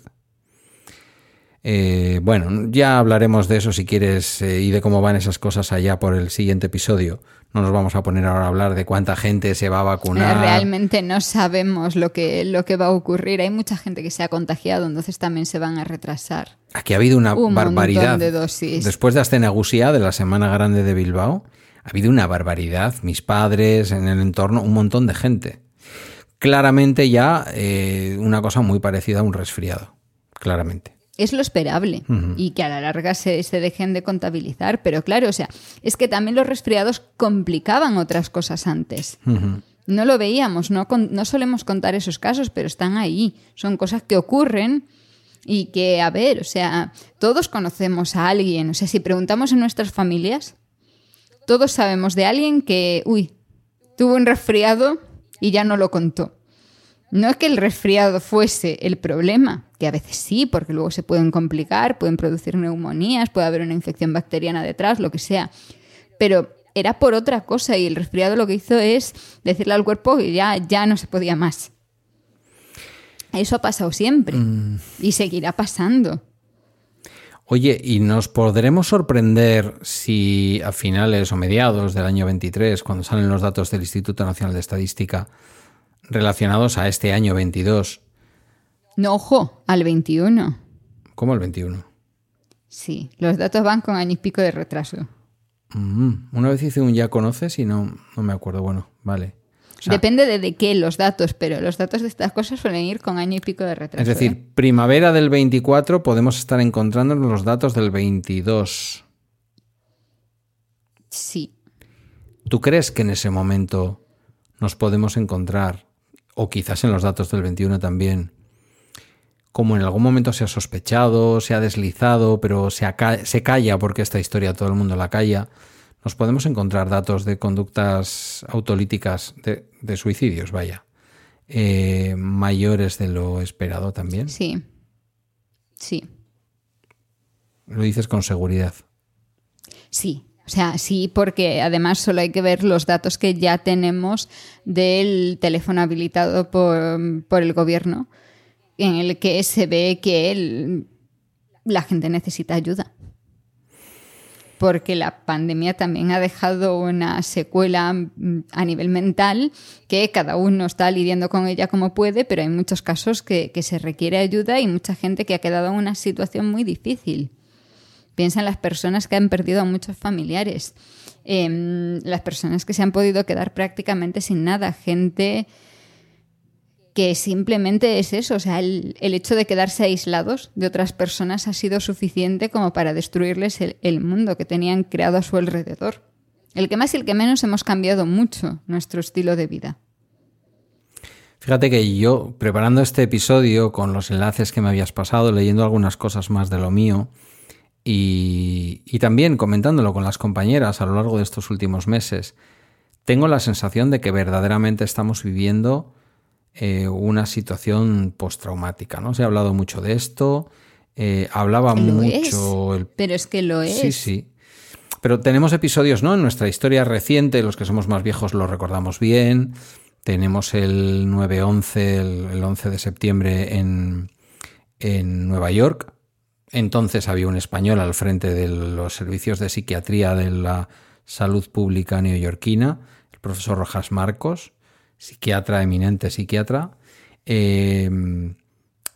Eh, bueno, ya hablaremos de eso si quieres eh, y de cómo van esas cosas allá por el siguiente episodio. No nos vamos a poner ahora a hablar de cuánta gente se va a vacunar. Realmente no sabemos lo que, lo que va a ocurrir. Hay mucha gente que se ha contagiado, entonces también se van a retrasar. Aquí ha habido una barbaridad. Después de Astenagusía, de la Semana Grande de Bilbao, ha habido una barbaridad. Mis padres, en el entorno, un montón de gente. Claramente ya eh, una cosa muy parecida a un resfriado. Claramente es lo esperable y que a la larga se, dejen de contabilizar. Pero claro, o sea, es que también los resfriados complicaban otras cosas antes. No lo veíamos, no, no solemos contar esos casos, pero están ahí. Son cosas que ocurren y que, a ver, o sea, todos conocemos a alguien. O sea, si preguntamos en nuestras familias, todos sabemos de alguien que, uy, tuvo un resfriado y ya no lo contó. No es que el resfriado fuese el problema, que a veces sí, porque luego se pueden complicar, pueden producir neumonías, puede haber una infección bacteriana detrás, lo que sea. Pero era por otra cosa y el resfriado lo que hizo es decirle al cuerpo que ya, ya no se podía más. Eso ha pasado siempre mm. y seguirá pasando. Oye, ¿y nos podremos sorprender si a finales o mediados del año 23, cuando salen los datos del Instituto Nacional de Estadística, relacionados a este año 22. No, ojo, al 21. ¿Cómo al 21? Sí, los datos van con año y pico de retraso. Mm, una vez hice un ya conoces y no, no me acuerdo. Bueno, vale. Depende de, de, qué los datos, pero los datos de estas cosas suelen ir con año y pico de retraso. Es decir, ¿eh? primavera del 24 podemos estar encontrando los datos del 22. Sí. ¿Tú crees que en ese momento nos podemos encontrar o quizás en los datos del 21 también, como en algún momento se ha sospechado, se ha deslizado, pero se, se calla porque esta historia todo el mundo la calla, nos podemos encontrar datos de conductas autolíticas de, suicidios, vaya, eh, mayores de lo esperado también. Sí, sí. Lo dices con seguridad. Sí, o sea, sí, porque además solo hay que ver los datos que ya tenemos del teléfono habilitado por, el gobierno, en el que se ve que la gente necesita ayuda. Porque la pandemia también ha dejado una secuela mm, a nivel mental que cada uno está lidiando con ella como puede, pero hay muchos casos que, que se requiere ayuda y mucha gente que ha quedado en una situación muy difícil. Piensa en las personas que han perdido a muchos familiares, em, las personas que se han podido quedar prácticamente sin nada, gente que simplemente es eso, o sea, el, hecho de quedarse aislados de otras personas ha sido suficiente como para destruirles el, el mundo que tenían creado a su alrededor. El que más y el que menos hemos cambiado mucho nuestro estilo de vida. Fíjate que yo, preparando este episodio con los enlaces que me habías pasado, leyendo algunas cosas más de lo mío, y, también comentándolo con las compañeras a lo largo de estos últimos meses, tengo la sensación de que verdaderamente estamos viviendo eh, una situación postraumática, ¿no? Se ha hablado mucho de esto, eh, hablaba mucho... Pero es que lo es. Sí, sí. Pero tenemos episodios, ¿no? En nuestra historia reciente, los que somos más viejos lo recordamos bien. Tenemos el 9-11, el, 11 de septiembre en, en Nueva York. Entonces había un español al frente de los servicios de psiquiatría de la salud pública neoyorquina, el profesor Rojas Marcos, psiquiatra, eminente psiquiatra, eh,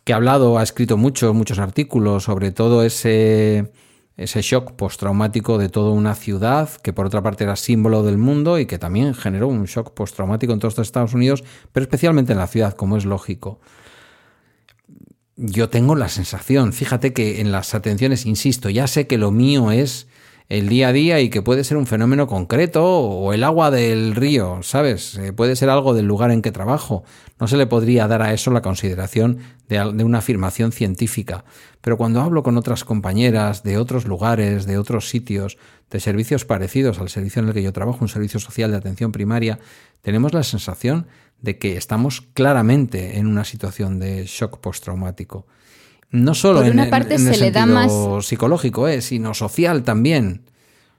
que ha hablado, ha escrito mucho, muchos artículos sobre todo ese, ese shock postraumático de toda una ciudad, que por otra parte era símbolo del mundo y que también generó un shock postraumático en todos los Estados Unidos, pero especialmente en la ciudad, como es lógico. Yo tengo la sensación, fíjate que en las atenciones, insisto, ya sé que lo mío es el día a día y que puede ser un fenómeno concreto o el agua del río, ¿sabes? Eh, puede ser algo del lugar en que trabajo. No se le podría dar a eso la consideración de, una afirmación científica. Pero cuando hablo con otras compañeras de otros lugares, de otros sitios, de servicios parecidos al servicio en el que yo trabajo, un servicio social de atención primaria, tenemos la sensación de que estamos claramente en una situación de shock postraumático. No solo en, parte el sentido psicológico, eh, sino social también.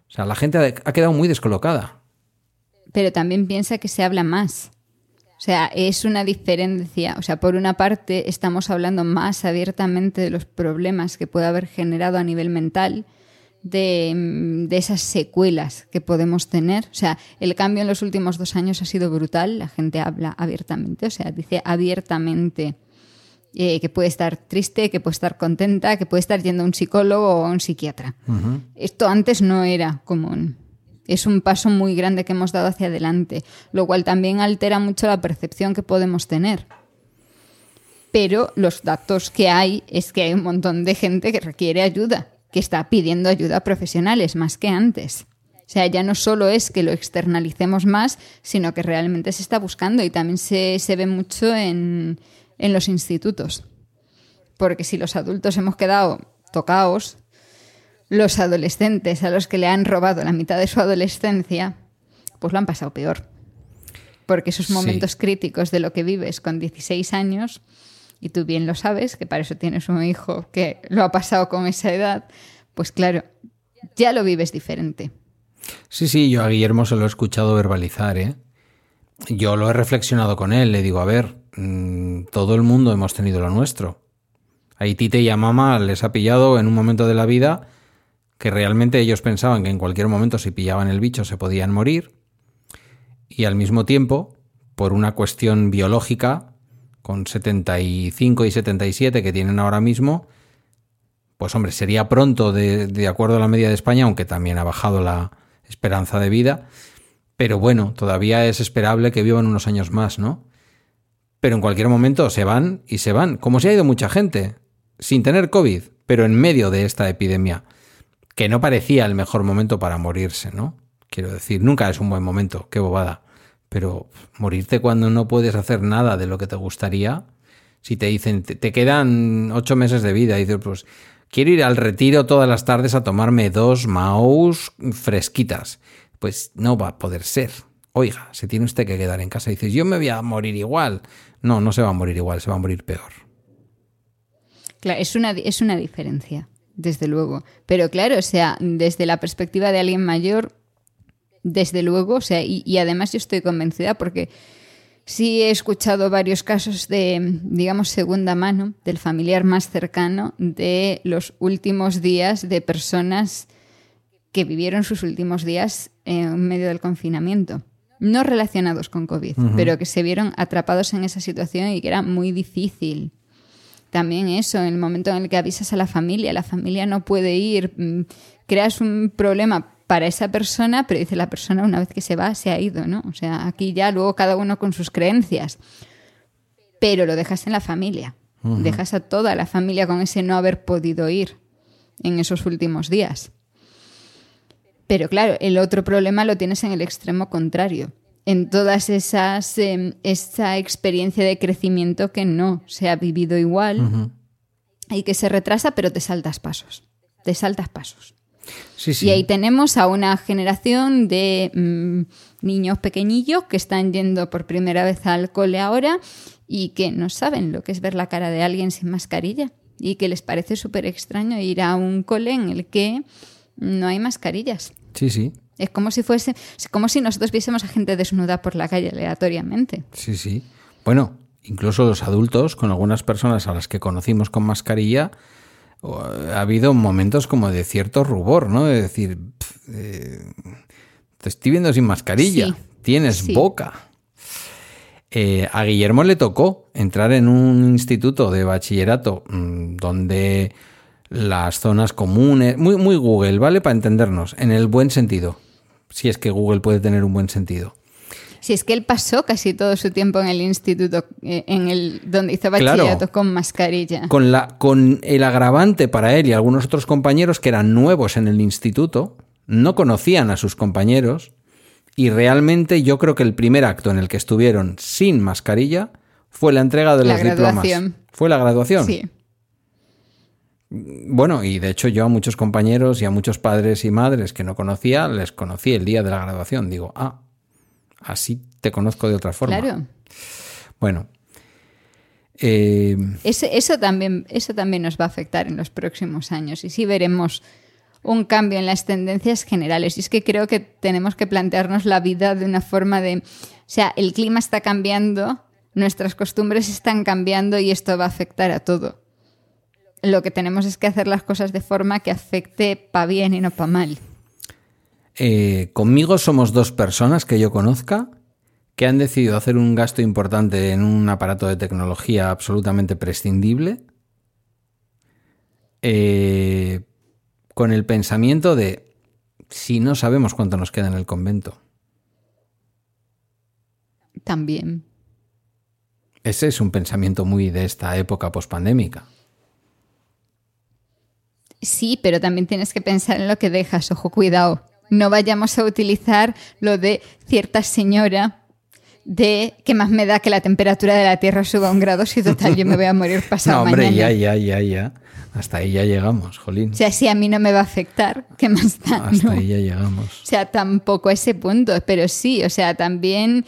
O sea, la gente ha quedado muy descolocada. Pero también piensa que se habla más. O sea, es una diferencia. O sea, por una parte estamos hablando más abiertamente de los problemas que puede haber generado a nivel mental, de, de, esas secuelas que podemos tener. O sea, el cambio en los últimos dos años ha sido brutal. La gente habla abiertamente, o sea, dice abiertamente eh, que puede estar triste, que puede estar contenta, que puede estar yendo a un psicólogo o a un psiquiatra. Esto antes no era común. Es un paso muy grande que hemos dado hacia adelante, lo cual también altera mucho la percepción que podemos tener. Pero los datos que hay es que hay un montón de gente que requiere ayuda, que está pidiendo ayuda a profesionales más que antes. O sea, ya no solo es que lo externalicemos más, sino que realmente se está buscando y también se, se ve mucho en, en los institutos. Porque si los adultos hemos quedado tocados, los adolescentes a los que le han robado la mitad de su adolescencia, pues lo han pasado peor. Porque esos momentos críticos de lo que vives con 16 años, y tú bien lo sabes, que para eso tienes un hijo que lo ha pasado con esa edad, pues claro, ya lo vives diferente. Sí, sí, yo a Guillermo se lo he escuchado verbalizar, ¿eh? Yo lo he reflexionado con él, le digo, a ver, Mm, todo el mundo hemos tenido lo nuestro. A Tite y a Mama les ha pillado en un momento de la vida que realmente ellos pensaban que en cualquier momento si pillaban el bicho se podían morir y al mismo tiempo, por una cuestión biológica, con 75 y 77 que tienen ahora mismo, pues hombre, sería pronto de, acuerdo a la media de España, aunque también ha bajado la esperanza de vida, pero bueno, todavía es esperable que vivan unos años más, ¿no? pero en cualquier momento se van y se van, como se ha ido mucha gente, sin tener COVID, pero en medio de esta epidemia, que no parecía el mejor momento para morirse, ¿no? Quiero decir, nunca es un buen momento, qué bobada, pero morirte cuando no puedes hacer nada de lo que te gustaría, si te dicen, te, quedan ocho meses de vida, y dices, pues quiero ir al retiro todas las tardes a tomarme dos maus fresquitas, pues no va a poder ser. Oiga, se tiene usted que quedar en casa y dices, yo me voy a morir igual. No, no se va a morir igual, se va a morir peor. Claro, es una, es una diferencia, desde luego. Pero claro, o sea, desde la perspectiva de alguien mayor, desde luego, o sea, y, además yo estoy convencida porque sí he escuchado varios casos de, digamos, segunda mano, del familiar más cercano, de los últimos días de personas que vivieron sus últimos días en medio del confinamiento no relacionados con COVID, pero que se vieron atrapados en esa situación y que era muy difícil. También eso, en el momento en el que avisas a la familia, la familia no puede ir, mm, creas un problema para esa persona, pero dice la persona una vez que se va, se ha ido, ¿no? O sea, aquí ya luego cada uno con sus creencias, pero lo dejas en la familia, dejas a toda la familia con ese no haber podido ir en esos últimos días. Pero claro, el otro problema lo tienes en el extremo contrario. En todas esas, em, esa experiencia de crecimiento que no se ha vivido igual y que se retrasa, pero te saltas pasos. Te saltas pasos. Y ahí tenemos a una generación de mm, niños pequeñillos que están yendo por primera vez al cole ahora y que no saben lo que es ver la cara de alguien sin mascarilla y que les parece súper extraño ir a un cole en el que no hay mascarillas. Sí, sí. Es como si fuese, como si nosotros viésemos a gente desnuda por la calle aleatoriamente. Sí, sí. Bueno, incluso los adultos, con algunas personas a las que conocimos con mascarilla, ha habido momentos como de cierto rubor, ¿no? De decir, eh, te estoy viendo sin mascarilla, tienes boca. Eh, a Guillermo le tocó entrar en un instituto de bachillerato mm, donde las zonas comunes, muy, muy Google, ¿vale? Para entendernos, en el buen sentido, si es que Google puede tener un buen sentido. Si es que él pasó casi todo su tiempo en el instituto, eh, en el donde hizo bachillerato con mascarilla. Con, la, con el agravante para él y algunos otros compañeros que eran nuevos en el instituto, no conocían a sus compañeros y realmente yo creo que el primer acto en el que estuvieron sin mascarilla fue la entrega de los diplomas. Fue la graduación. Sí. Bueno, y de hecho yo a muchos compañeros y a muchos padres y madres que no conocía, les conocí el día de la graduación. Digo, ah, así te conozco de otra forma. Claro. Bueno. Eh, eso, también, eso también nos va a afectar en los próximos años y sí veremos un cambio en las tendencias generales. Y es que creo que tenemos que plantearnos la vida de una forma de, o sea, el clima está cambiando, nuestras costumbres están cambiando y esto va a afectar a todo lo que tenemos es que hacer las cosas de forma que afecte para bien y no para mal. Eh, conmigo somos dos personas que yo conozca que han decidido hacer un gasto importante en un aparato de tecnología absolutamente prescindible eh, con el pensamiento de si no sabemos cuánto nos queda en el convento. También. Ese es un pensamiento muy de esta época pospandémica. Sí, pero también tienes que pensar en lo que dejas, ojo, cuidado. No vayamos a utilizar lo de cierta señora de que más me da que la temperatura de la Tierra suba un grado si total yo me voy a morir pasado no, hombre, ya, ya, ya, ya. Hasta ahí ya llegamos, jolín. O sea, si a mí no me va a afectar, ¿qué más da? Hasta ahí ya llegamos. O sea, tampoco a ese punto, pero sí, o sea, también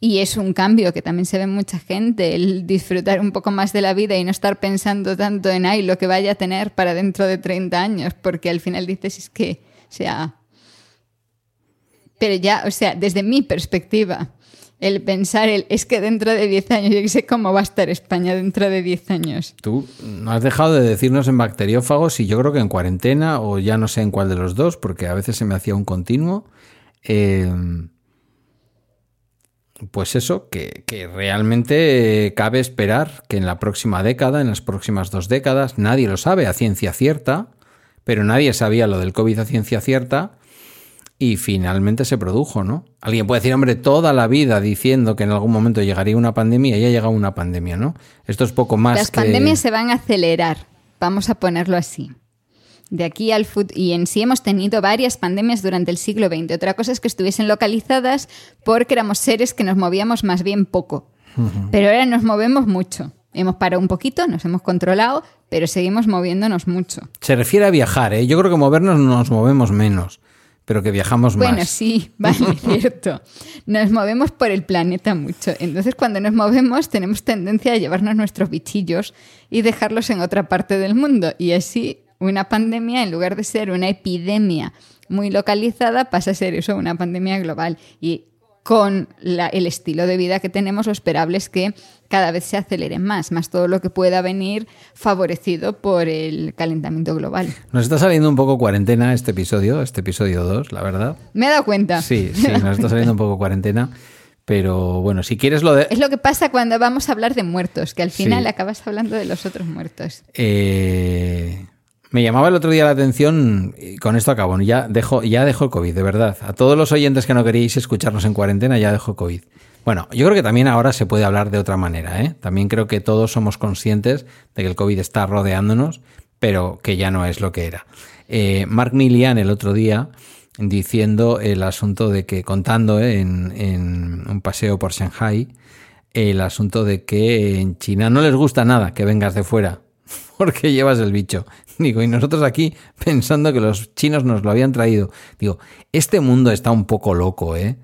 y es un cambio que también se ve en mucha gente, el disfrutar un poco más de la vida y no estar pensando tanto en ay, lo que vaya a tener para dentro de 30 años, porque al final dices es que, o sea, pero ya, o sea, desde mi perspectiva, el pensar el, es que dentro de 10 años, yo sé cómo va a estar España dentro de 10 años. Tú no has dejado de decirnos en bacteriófagos y yo creo que en cuarentena o ya no sé en cuál de los dos, porque a veces se me hacía un continuo. Eh, pues eso, que, realmente cabe esperar que en la próxima década, en las próximas dos décadas, nadie lo sabe a ciencia cierta, pero nadie sabía lo del COVID a ciencia cierta y finalmente se produjo, ¿no? Alguien puede decir, hombre, toda la vida diciendo que en algún momento llegaría una pandemia y ya ha llegado una pandemia, ¿no? Esto es poco más Las pandemias se van a acelerar, vamos a ponerlo así de aquí al futuro. Y en sí hemos tenido varias pandemias durante el siglo XX. Otra cosa es que estuviesen localizadas porque éramos seres que nos movíamos más bien poco. Pero ahora nos movemos mucho. Hemos parado un poquito, nos hemos controlado, pero seguimos moviéndonos mucho. Se refiere a viajar, ¿eh? Yo creo que movernos nos movemos menos, pero que viajamos más. Bueno, sí, vale, cierto. Nos movemos por el planeta mucho. Entonces, cuando nos movemos, tenemos tendencia a llevarnos nuestros bichillos y dejarlos en otra parte del mundo. Y así una pandemia, en lugar de ser una epidemia muy localizada, pasa a ser eso, una pandemia global. Y con el estilo de vida que tenemos, lo esperable es que cada vez se acelere más, más todo lo que pueda venir favorecido por el calentamiento global. Nos está saliendo un poco cuarentena este episodio, este episodio 2, la verdad. Me he dado cuenta. Sí, sí, nos está saliendo un poco cuarentena. Pero bueno, si quieres lo de... Es lo que pasa cuando vamos a hablar de muertos, que al final acabas hablando de los otros muertos. Eh... Me llamaba el otro día la atención, y con esto acabo, ya dejo, ya dejo el COVID, de verdad. A todos los oyentes que no queríais escucharnos en cuarentena, ya dejo COVID. Bueno, yo creo que también ahora se puede hablar de otra manera, ¿eh? También creo que todos somos conscientes de que el COVID está rodeándonos, pero que ya no es lo que era. Eh, Mark Milian el otro día diciendo el asunto de que, contando ¿eh? en un paseo por Shanghai, el asunto de que en China no les gusta nada que vengas de fuera porque llevas el bicho. Digo, y nosotros aquí pensando que los chinos nos lo habían traído. Digo, este mundo está un poco loco, ¿eh?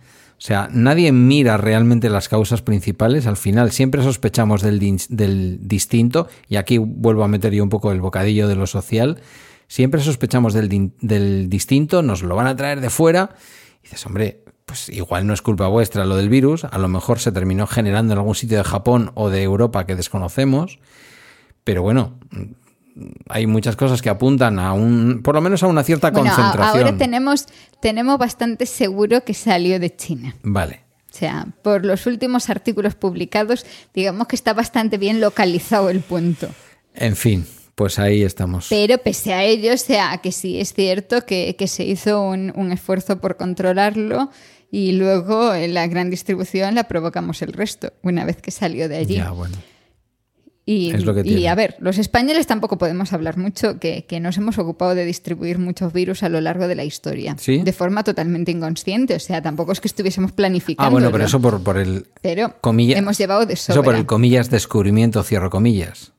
O sea, nadie mira realmente las causas principales. Al final siempre sospechamos del, del, distinto. Y aquí vuelvo a meter yo un poco el bocadillo de lo social. Siempre sospechamos del, del distinto, nos lo van a traer de fuera. Y dices, hombre, pues igual no es culpa vuestra lo del virus. A lo mejor se terminó generando en algún sitio de Japón o de Europa que desconocemos. Pero bueno, hay muchas cosas que apuntan a un, por lo menos a una cierta concentración. Ahora tenemos, tenemos bastante seguro que salió de China. Vale. O sea, por los últimos artículos publicados, digamos que está bastante bien localizado el punto. En fin, pues ahí estamos. Pero pese a ello, o sea, que sí es cierto que, se hizo un, un, esfuerzo por controlarlo y luego en la gran distribución la provocamos el resto, una vez que salió de allí. Ya, bueno. Y, a ver, los españoles tampoco podemos hablar mucho, que, nos hemos ocupado de distribuir muchos virus a lo largo de la historia. De forma totalmente inconsciente. O sea, tampoco es que estuviésemos planificando. Ah, bueno, pero eso por, el. Pero hemos llevado de sobra. Eso por el comillas descubrimiento, cierro comillas.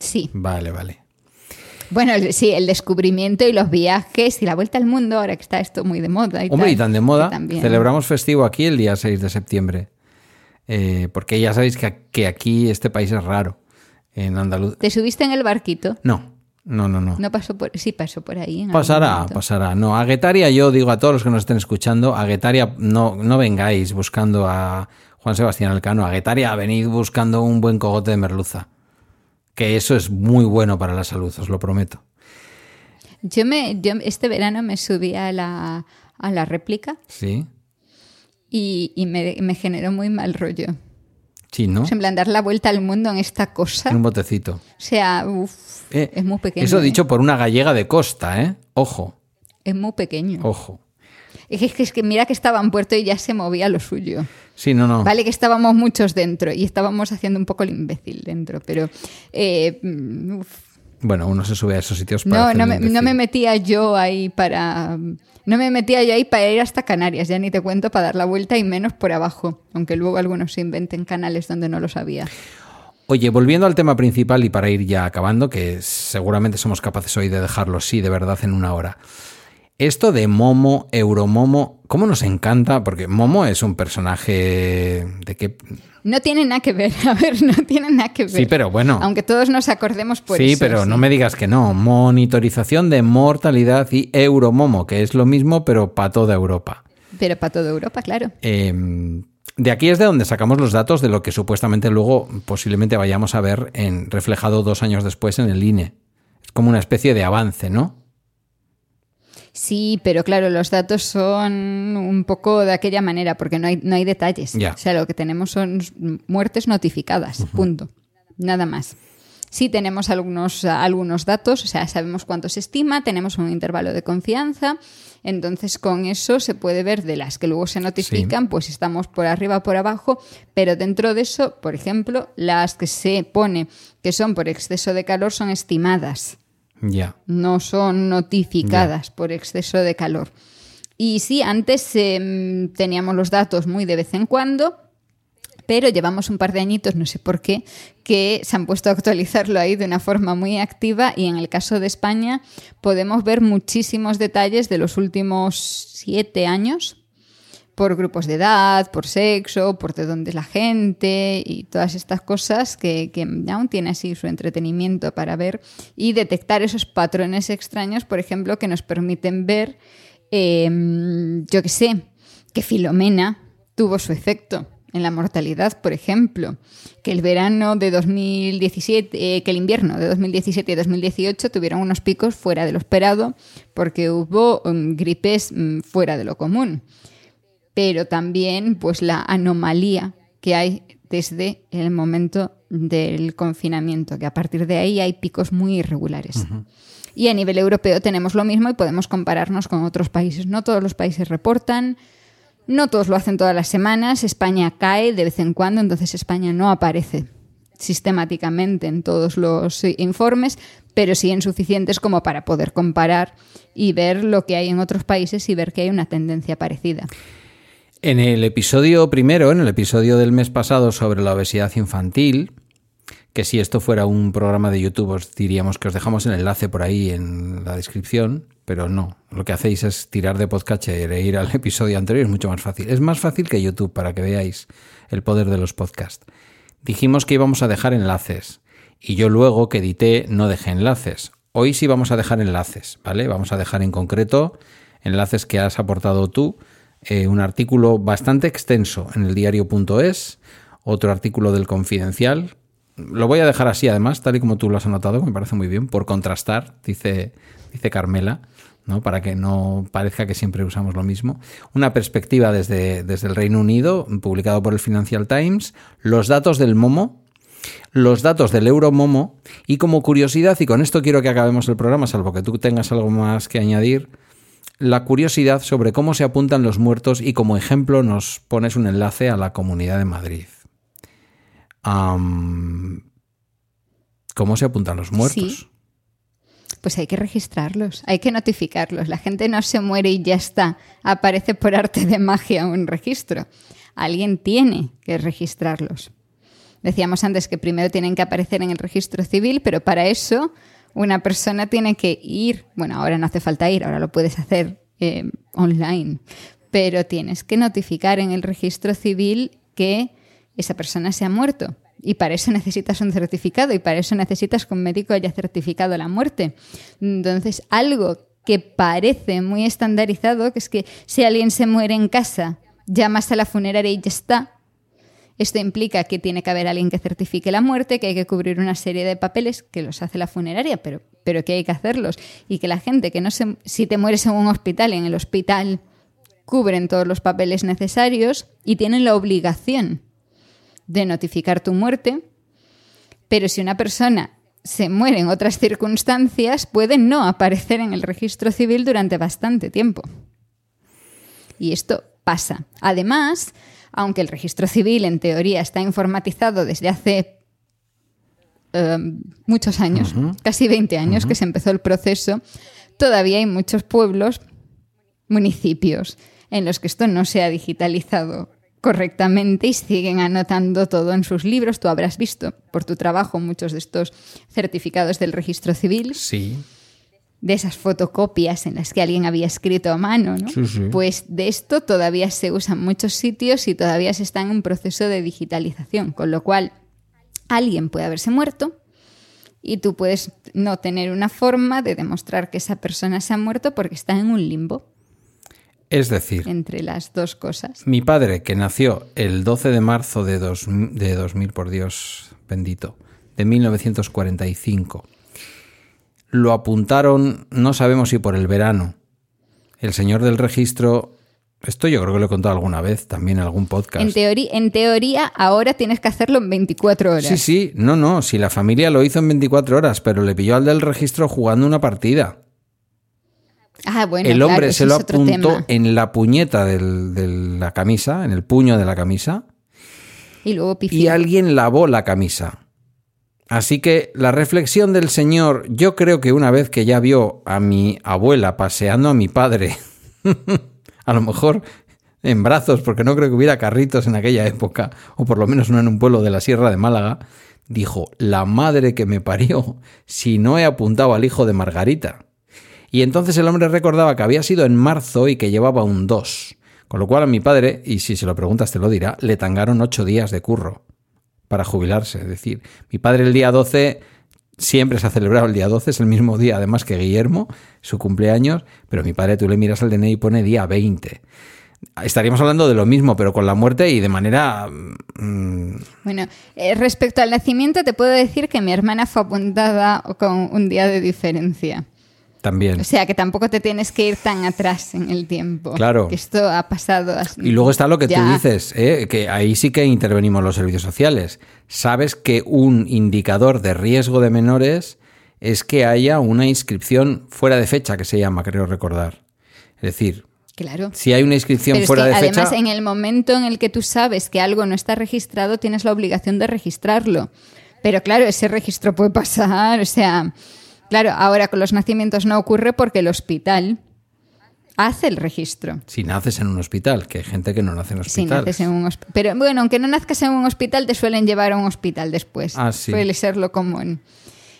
Sí. Vale, vale. Bueno, sí, el descubrimiento y los viajes y la vuelta al mundo, ahora que está esto muy de moda. Y Hombre, y tan de moda. Celebramos festivo aquí el día 6 de septiembre. Eh, porque ya sabéis que, aquí este país es raro, en Andalucía. ¿Te subiste en el barquito? No, no, no, no. No pasó por, sí pasó por ahí. pasará, pasará. No, a Guetaria yo digo a todos los que nos estén escuchando, a Guetaria no, no vengáis buscando a Juan Sebastián Alcano, a Guetaria venid buscando un buen cogote de merluza, que eso es muy bueno para la salud, os lo prometo. Yo me, yo este verano me subí a la, a la réplica. Sí y, me, generó muy mal rollo. Sí, ¿no? en plan, dar la vuelta al mundo en esta cosa. En un botecito. O sea, eh, es muy pequeño. Eso ¿eh? dicho por una gallega de costa, ¿eh? Ojo. Es muy pequeño. Ojo. Es que, es que mira que estaba en puerto y ya se movía lo suyo. Sí, no, no. Vale que estábamos muchos dentro y estábamos haciendo un poco el imbécil dentro, pero... Eh, bueno, uno se sube a esos sitios para... No, no no me metía yo ahí para no me metía yo ahí para ir hasta Canarias, ya ni te cuento para dar la vuelta y menos por abajo, aunque luego algunos se inventen canales donde no lo sabía. Oye, volviendo al tema principal y para ir ya acabando, que seguramente somos capaces hoy de dejarlo, sí, de verdad, en una hora. Esto de Momo, Euromomo, ¿cómo nos encanta? Porque Momo es un personaje de que... No tiene nada que ver, a ver, no tiene nada que ver. Sí, pero bueno. Aunque todos nos acordemos por sí, eso. Pero sí, pero no me digas que no. Monitorización de mortalidad y Euromomo, que es lo mismo, pero para toda Europa. Pero para toda Europa, claro. Em, de aquí es de donde sacamos los datos de lo que supuestamente luego posiblemente vayamos a ver en, reflejado dos años después en el INE. Es como una especie de avance, ¿no? Sí, pero claro, los datos son un poco de aquella manera, porque no hay, no hay detalles. O sea, lo que tenemos son muertes notificadas, punto. Nada más. Sí tenemos algunos, algunos datos, o sea, sabemos cuánto se estima, tenemos un intervalo de confianza, entonces con eso se puede ver de las que luego se notifican, pues estamos por arriba o por abajo, pero dentro de eso, por ejemplo, las que se pone que son por exceso de calor son estimadas. No son notificadas por exceso de calor. Y sí, antes em, teníamos los datos muy de vez en cuando, pero llevamos un par de añitos, no sé por qué, que se han puesto a actualizarlo ahí de una forma muy activa y en el caso de España podemos ver muchísimos detalles de los últimos siete años por grupos de edad, por sexo, por de dónde es la gente y todas estas cosas que, que aún tiene así su entretenimiento para ver y detectar esos patrones extraños, por ejemplo, que nos permiten ver, em, yo qué sé, que Filomena tuvo su efecto en la mortalidad, por ejemplo, que el verano de 2017, eh, que el invierno de 2017 y 2018 tuvieron unos picos fuera de lo esperado porque hubo um, gripes um, fuera de lo común pero también pues la anomalía que hay desde el momento del confinamiento, que a partir de ahí hay picos muy irregulares. Y a nivel europeo tenemos lo mismo y podemos compararnos con otros países. No todos los países reportan, no todos lo hacen todas las semanas, España cae de vez en cuando, entonces España no aparece sistemáticamente en todos los informes, pero sí en suficientes como para poder comparar y ver lo que hay en otros países y ver que hay una tendencia parecida. En el episodio primero, en el episodio del mes pasado sobre la obesidad infantil, que si esto fuera un programa de YouTube os diríamos que os dejamos el enlace por ahí en la descripción, pero no. Lo que hacéis es tirar de podcast e ir al episodio anterior, es mucho más fácil. Es más fácil que YouTube para que veáis el poder de los podcasts. Dijimos que íbamos a dejar enlaces y yo luego que edité no dejé enlaces. Hoy sí vamos a dejar enlaces, ¿vale? Vamos a dejar en concreto enlaces que has aportado tú, eh, un artículo bastante extenso en el diario.es, otro artículo del Confidencial. Lo voy a dejar así, además, tal y como tú lo has anotado, que me parece muy bien, por contrastar, dice, dice Carmela. ¿no? para que no parezca que siempre usamos lo mismo. Una perspectiva desde, desde el Reino Unido, publicado por el Financial Times, los datos del Momo, los datos del Euromomo y como curiosidad, y con esto quiero que acabemos el programa, salvo que tú tengas algo más que añadir, la curiosidad sobre cómo se apuntan los muertos y como ejemplo nos pones un enlace a la Comunidad de Madrid. ¿Cómo se apuntan los muertos? Pues hay que registrarlos, hay que notificarlos. La gente no se muere y ya está. Aparece por arte de magia un registro. Alguien tiene que registrarlos. Decíamos antes que primero tienen que aparecer en el registro civil, pero para eso una persona tiene que ir, bueno, ahora no hace falta ir, ahora lo puedes hacer eh, online, pero tienes que notificar en el registro civil que esa persona se ha muerto. Y para eso necesitas un certificado y para eso necesitas que un médico haya certificado la muerte. Entonces, algo que parece muy estandarizado, que es que si alguien se muere en casa, llamas a la funeraria y ya está, esto implica que tiene que haber alguien que certifique la muerte, que hay que cubrir una serie de papeles que los hace la funeraria, pero, pero que hay que hacerlos. Y que la gente que no se. Si te mueres en un hospital, en el hospital cubren todos los papeles necesarios y tienen la obligación de notificar tu muerte. Pero si una persona se muere en otras circunstancias, puede no aparecer en el registro civil durante bastante tiempo. Y esto pasa. Además, aunque el registro civil en teoría está informatizado desde hace em, muchos años, casi 20 años que se empezó el proceso, todavía hay muchos pueblos, municipios, en los que esto no se ha digitalizado correctamente y siguen anotando todo en sus libros. Tú habrás visto por tu trabajo muchos de estos certificados del registro civil. Sí de esas fotocopias en las que alguien había escrito a mano, ¿no? Pues de esto todavía se usan muchos sitios y todavía se está en un proceso de digitalización, con lo cual alguien puede haberse muerto y tú puedes no tener una forma de demostrar que esa persona se ha muerto porque está en un limbo. Es decir, entre las dos cosas. Mi padre, que nació el 12 de marzo de, de 2000, por Dios bendito, de 1945 lo apuntaron, no sabemos si por el verano. El señor del registro, esto yo creo que lo he contado alguna vez, también en algún podcast. En teoría, en teoría, ahora tienes que hacerlo en 24 horas. Sí, sí, no, no, si la familia lo hizo en 24 horas, pero le pilló al del registro jugando una partida. Ah, bueno, el hombre se lo apuntó en la puñeta de la camisa, en el puño de la camisa. Y luego Y alguien lavó la camisa. Así que la reflexión del Señor, yo creo que una vez que ya vio a mi abuela paseando a mi padre, a lo mejor en brazos, porque no creo que hubiera carritos en aquella época, o por lo menos no en un pueblo de la Sierra de Málaga, dijo, la madre que me parió, si no he apuntado al hijo de Margarita. Y entonces el hombre recordaba que había sido en marzo y que llevaba un 2. Con lo cual a mi padre, y si se lo preguntas te lo dirá, le tangaron ocho días de curro para jubilarse. Es decir, mi padre el día 12 siempre se ha celebrado el día 12, es el mismo día además que Guillermo, su cumpleaños, pero mi padre tú le miras al DNI y pone día 20. Estaríamos hablando de lo mismo, pero con la muerte y de manera... Mm, bueno, eh, respecto al nacimiento te puedo decir que mi hermana fue apuntada con un día de diferencia. También. O sea, que tampoco te tienes que ir tan atrás en el tiempo. Claro. Que esto ha pasado así. Y luego está lo que tú dices, ¿eh? que ahí sí que intervenimos los servicios sociales. Sabes que un indicador de riesgo de menores es que haya una inscripción fuera de fecha, que se llama, creo recordar. Es decir, Claro. Si hay una inscripción fuera de fecha. Además, en el momento en el que tú sabes que algo no está registrado, tienes la obligación de registrarlo. Pero claro, ese registro puede pasar, o sea, Claro, ahora con los nacimientos no ocurre porque el hospital hace el registro. Si naces en un hospital, que hay gente que no nace en un hospital. Si naces en un Pero bueno, aunque no nazcas en un hospital, te suelen llevar a un hospital después. Ah, sí. Suele ser lo común.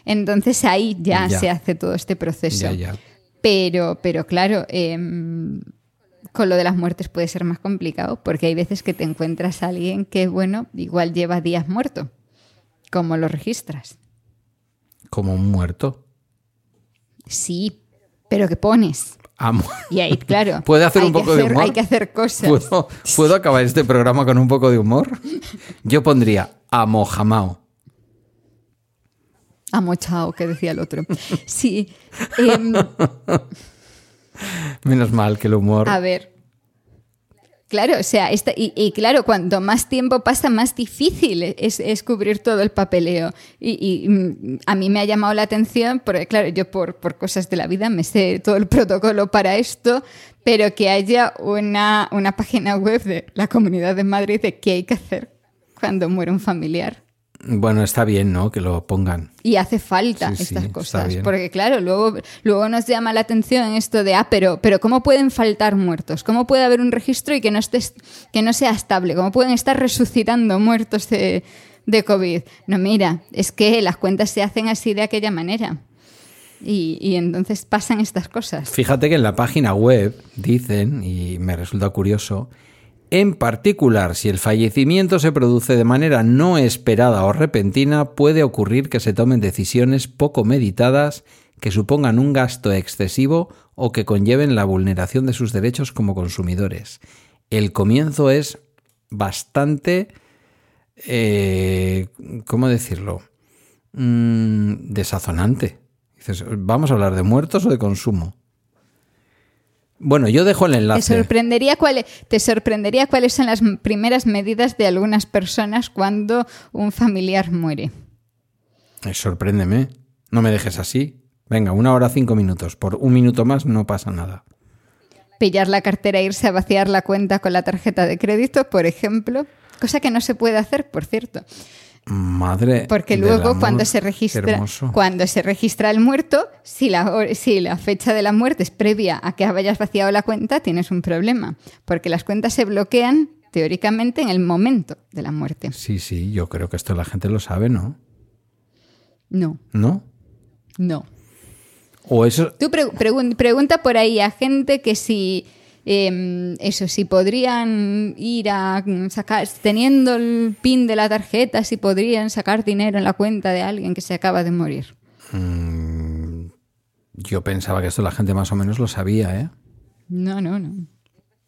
Entonces ahí ya, se hace todo este proceso. Pero, pero claro, em, con lo de las muertes puede ser más complicado porque hay veces que te encuentras a alguien que, bueno, igual lleva días muerto. ¿Cómo lo registras? Como un muerto. Sí, pero ¿qué pones? Amo. Y ahí, claro. ¿Puede hacer un poco de humor? Hay que hacer cosas. ¿Puedo, acabar este programa con un poco de humor? Yo pondría amo jamao. Amo chao, que decía el otro. Sí. Em, Menos mal que el humor. A ver, Claro, o sea, y, claro, cuanto más tiempo pasa, más difícil es, cubrir todo el papeleo. Y, mm, a mí me ha llamado la atención, porque claro, yo por, por, cosas de la vida me sé todo el protocolo para esto, pero que haya una, una página web de la Comunidad de Madrid de qué hay que hacer cuando muere un familiar. Bueno, está bien, ¿no? Que lo pongan. Y hace falta estas cosas. Porque, claro, luego, luego nos llama la atención esto de, ah, pero, pero ¿cómo pueden faltar muertos? ¿Cómo puede haber un registro y que no, esté, que no sea estable? ¿Cómo pueden estar resucitando muertos de, de COVID? No, mira, es que las cuentas se hacen así de aquella manera. Y, y, entonces pasan estas cosas. Fíjate que en la página web dicen, y me resulta curioso, en particular, si el fallecimiento se produce de manera no esperada o repentina, puede ocurrir que se tomen decisiones poco meditadas que supongan un gasto excesivo o que conlleven la vulneración de sus derechos como consumidores. El comienzo es bastante... Eh, ¿Cómo decirlo? Mm, desazonante. Dices, ¿vamos a hablar de muertos o de consumo? Bueno, yo dejo el enlace. Te sorprendería, te sorprendería cuáles son las primeras medidas de algunas personas cuando un familiar muere. Eh, sorpréndeme. No me dejes así. Venga, una hora cinco minutos. Por un minuto más no pasa nada. Pillar la cartera e irse a vaciar la cuenta con la tarjeta de crédito, por ejemplo. Cosa que no se puede hacer, por cierto. Madre. Porque luego cuando se registra cuando se registra el muerto, si la, si la fecha de la muerte es previa a que hayas vaciado la cuenta, tienes un problema, porque las cuentas se bloquean teóricamente en el momento de la muerte. Sí, sí, yo creo que esto la gente lo sabe, ¿no? No. ¿No? No. O eso. Tú pregunta por ahí a gente que si Em, eso, si podrían ir a sacar, teniendo el pin de la tarjeta, si podrían sacar dinero en la cuenta de alguien que se acaba de morir. Mm, yo pensaba que esto la gente más o menos lo sabía, ¿eh? No, no, no.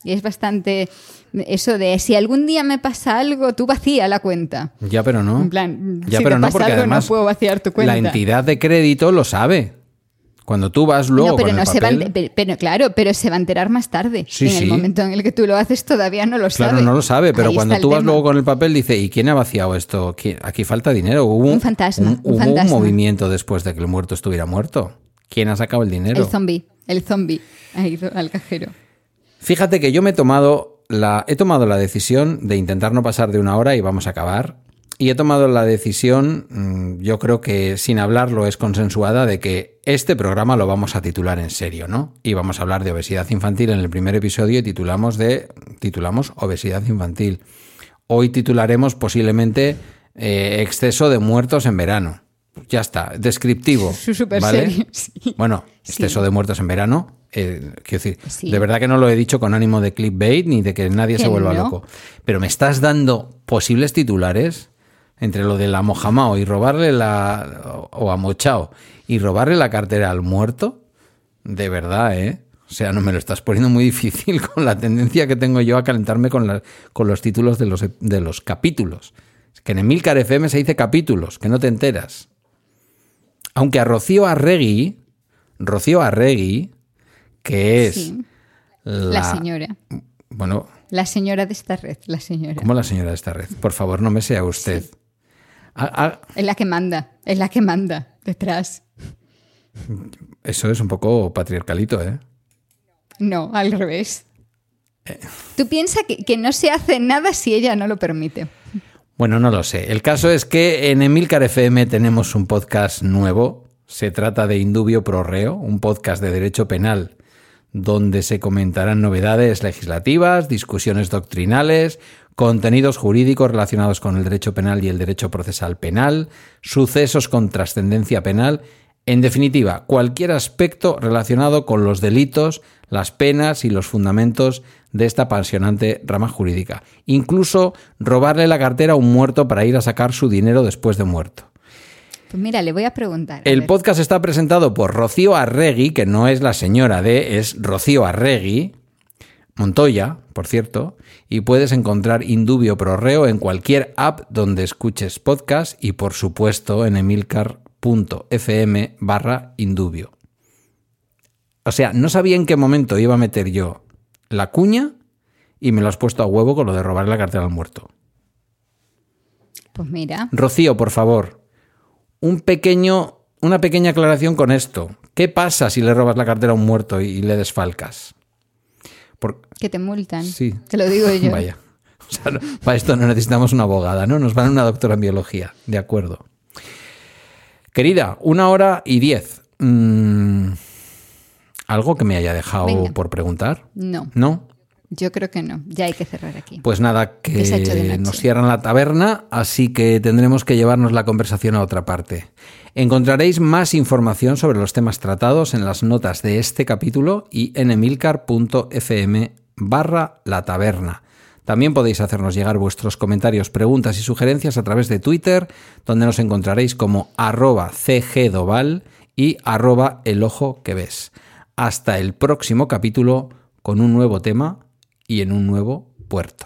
Y es bastante eso de si algún día me pasa algo, tú vacía la cuenta. Ya, pero no. En plan, ya, pero no, porque además no puedo vaciar tu cuenta. La entidad de crédito lo sabe. Cuando tú vas luego. pero con no el se papel, va, pero, claro, pero se va a enterar más tarde. Sí, en el momento en el que tú lo haces todavía no lo sabe. Claro, no lo sabe, pero cuando tú vas luego con el papel dice, ¿y quién ha vaciado esto? Aquí falta dinero. Hubo un, fantasma. Un, hubo un movimiento después de que el muerto estuviera muerto. ¿Quién ha sacado el dinero? El zombie. El zombie ha ido al cajero. Fíjate que yo me he tomado la, he tomado la decisión de intentar no pasar de una hora y vamos a acabar. Y he tomado la decisión, mm, yo creo que sin hablarlo es consensuada, de que este programa lo vamos a titular en serio, ¿no? Y vamos a hablar de obesidad infantil en el primer episodio y titulamos de titulamos obesidad infantil. Hoy titularemos posiblemente eh, exceso de muertos en verano. Ya está, descriptivo. ¿vale? Bueno, exceso de muertos en verano. Eh, quiero decir, de verdad que no lo he dicho con ánimo de clickbait ni de que nadie se vuelva loco. Pero me estás dando posibles titulares entre lo de la mojamao y robarle la. o a Mochao y robarle la cartera al muerto, de verdad, ¿eh? O sea, no me lo estás poniendo muy difícil con la tendencia que tengo yo a calentarme con, con los títulos de los, de los capítulos. Es que en Emilcar FM se dice capítulos, que no te enteras. Aunque a Rocío Arregui, Rocío Arregui, que es la, la señora. Bueno, la señora de esta red, la señora. ¿Cómo la señora de esta red? Por favor, no me sea usted. Ah, ah. Es la que manda, es la que manda detrás. Eso es un poco patriarcalito, ¿eh? No, al revés. Eh. Tú piensas que, no se hace nada si ella no lo permite. Bueno, no lo sé. El caso es que en Emilcar FM tenemos un podcast nuevo. Se trata de Indubio Pro Reo, un podcast de derecho penal donde se comentarán novedades legislativas, discusiones doctrinales, contenidos jurídicos relacionados con el derecho penal y el derecho procesal penal, sucesos con trascendencia penal, en definitiva, cualquier aspecto relacionado con los delitos, las penas y los fundamentos de esta apasionante rama jurídica. Incluso robarle la cartera a un muerto para ir a sacar su dinero después de muerto. Pues mira, le voy a preguntar. el podcast está presentado por Rocío Arregui, que no es la señora de, es Rocío Arregui, Montoya, por cierto, y puedes encontrar Indubio Prorreo en cualquier app donde escuches podcast y por supuesto en emilcar.fm barra Indubio. O sea, no sabía en qué momento iba a meter yo la cuña y me lo has puesto a huevo con lo de robar la cartera al muerto. Pues mira. Rocío, por favor, un pequeño, una pequeña aclaración con esto. ¿Qué pasa si le robas la cartera a un muerto y le desfalcas? Que te multan. Sí. Te lo digo yo. Vaya. para esto no necesitamos una abogada, ¿no? Nos van una doctora en biología. De acuerdo. Querida, una hora y diez. Mm, ¿Algo que me haya dejado por preguntar? No. ¿No? Yo creo que no. Ya hay que cerrar aquí. Pues nada, que nos cierran la taberna, así que tendremos que llevarnos la conversación a otra parte. Encontraréis más información sobre los temas tratados en las notas de este capítulo y en emilcar.fm barra la taberna. También podéis hacernos llegar vuestros comentarios, preguntas y sugerencias a través de Twitter, donde nos encontraréis como arroba cgdoval y arroba el ojo que ves. Hasta el próximo capítulo con un nuevo tema y en un nuevo puerto.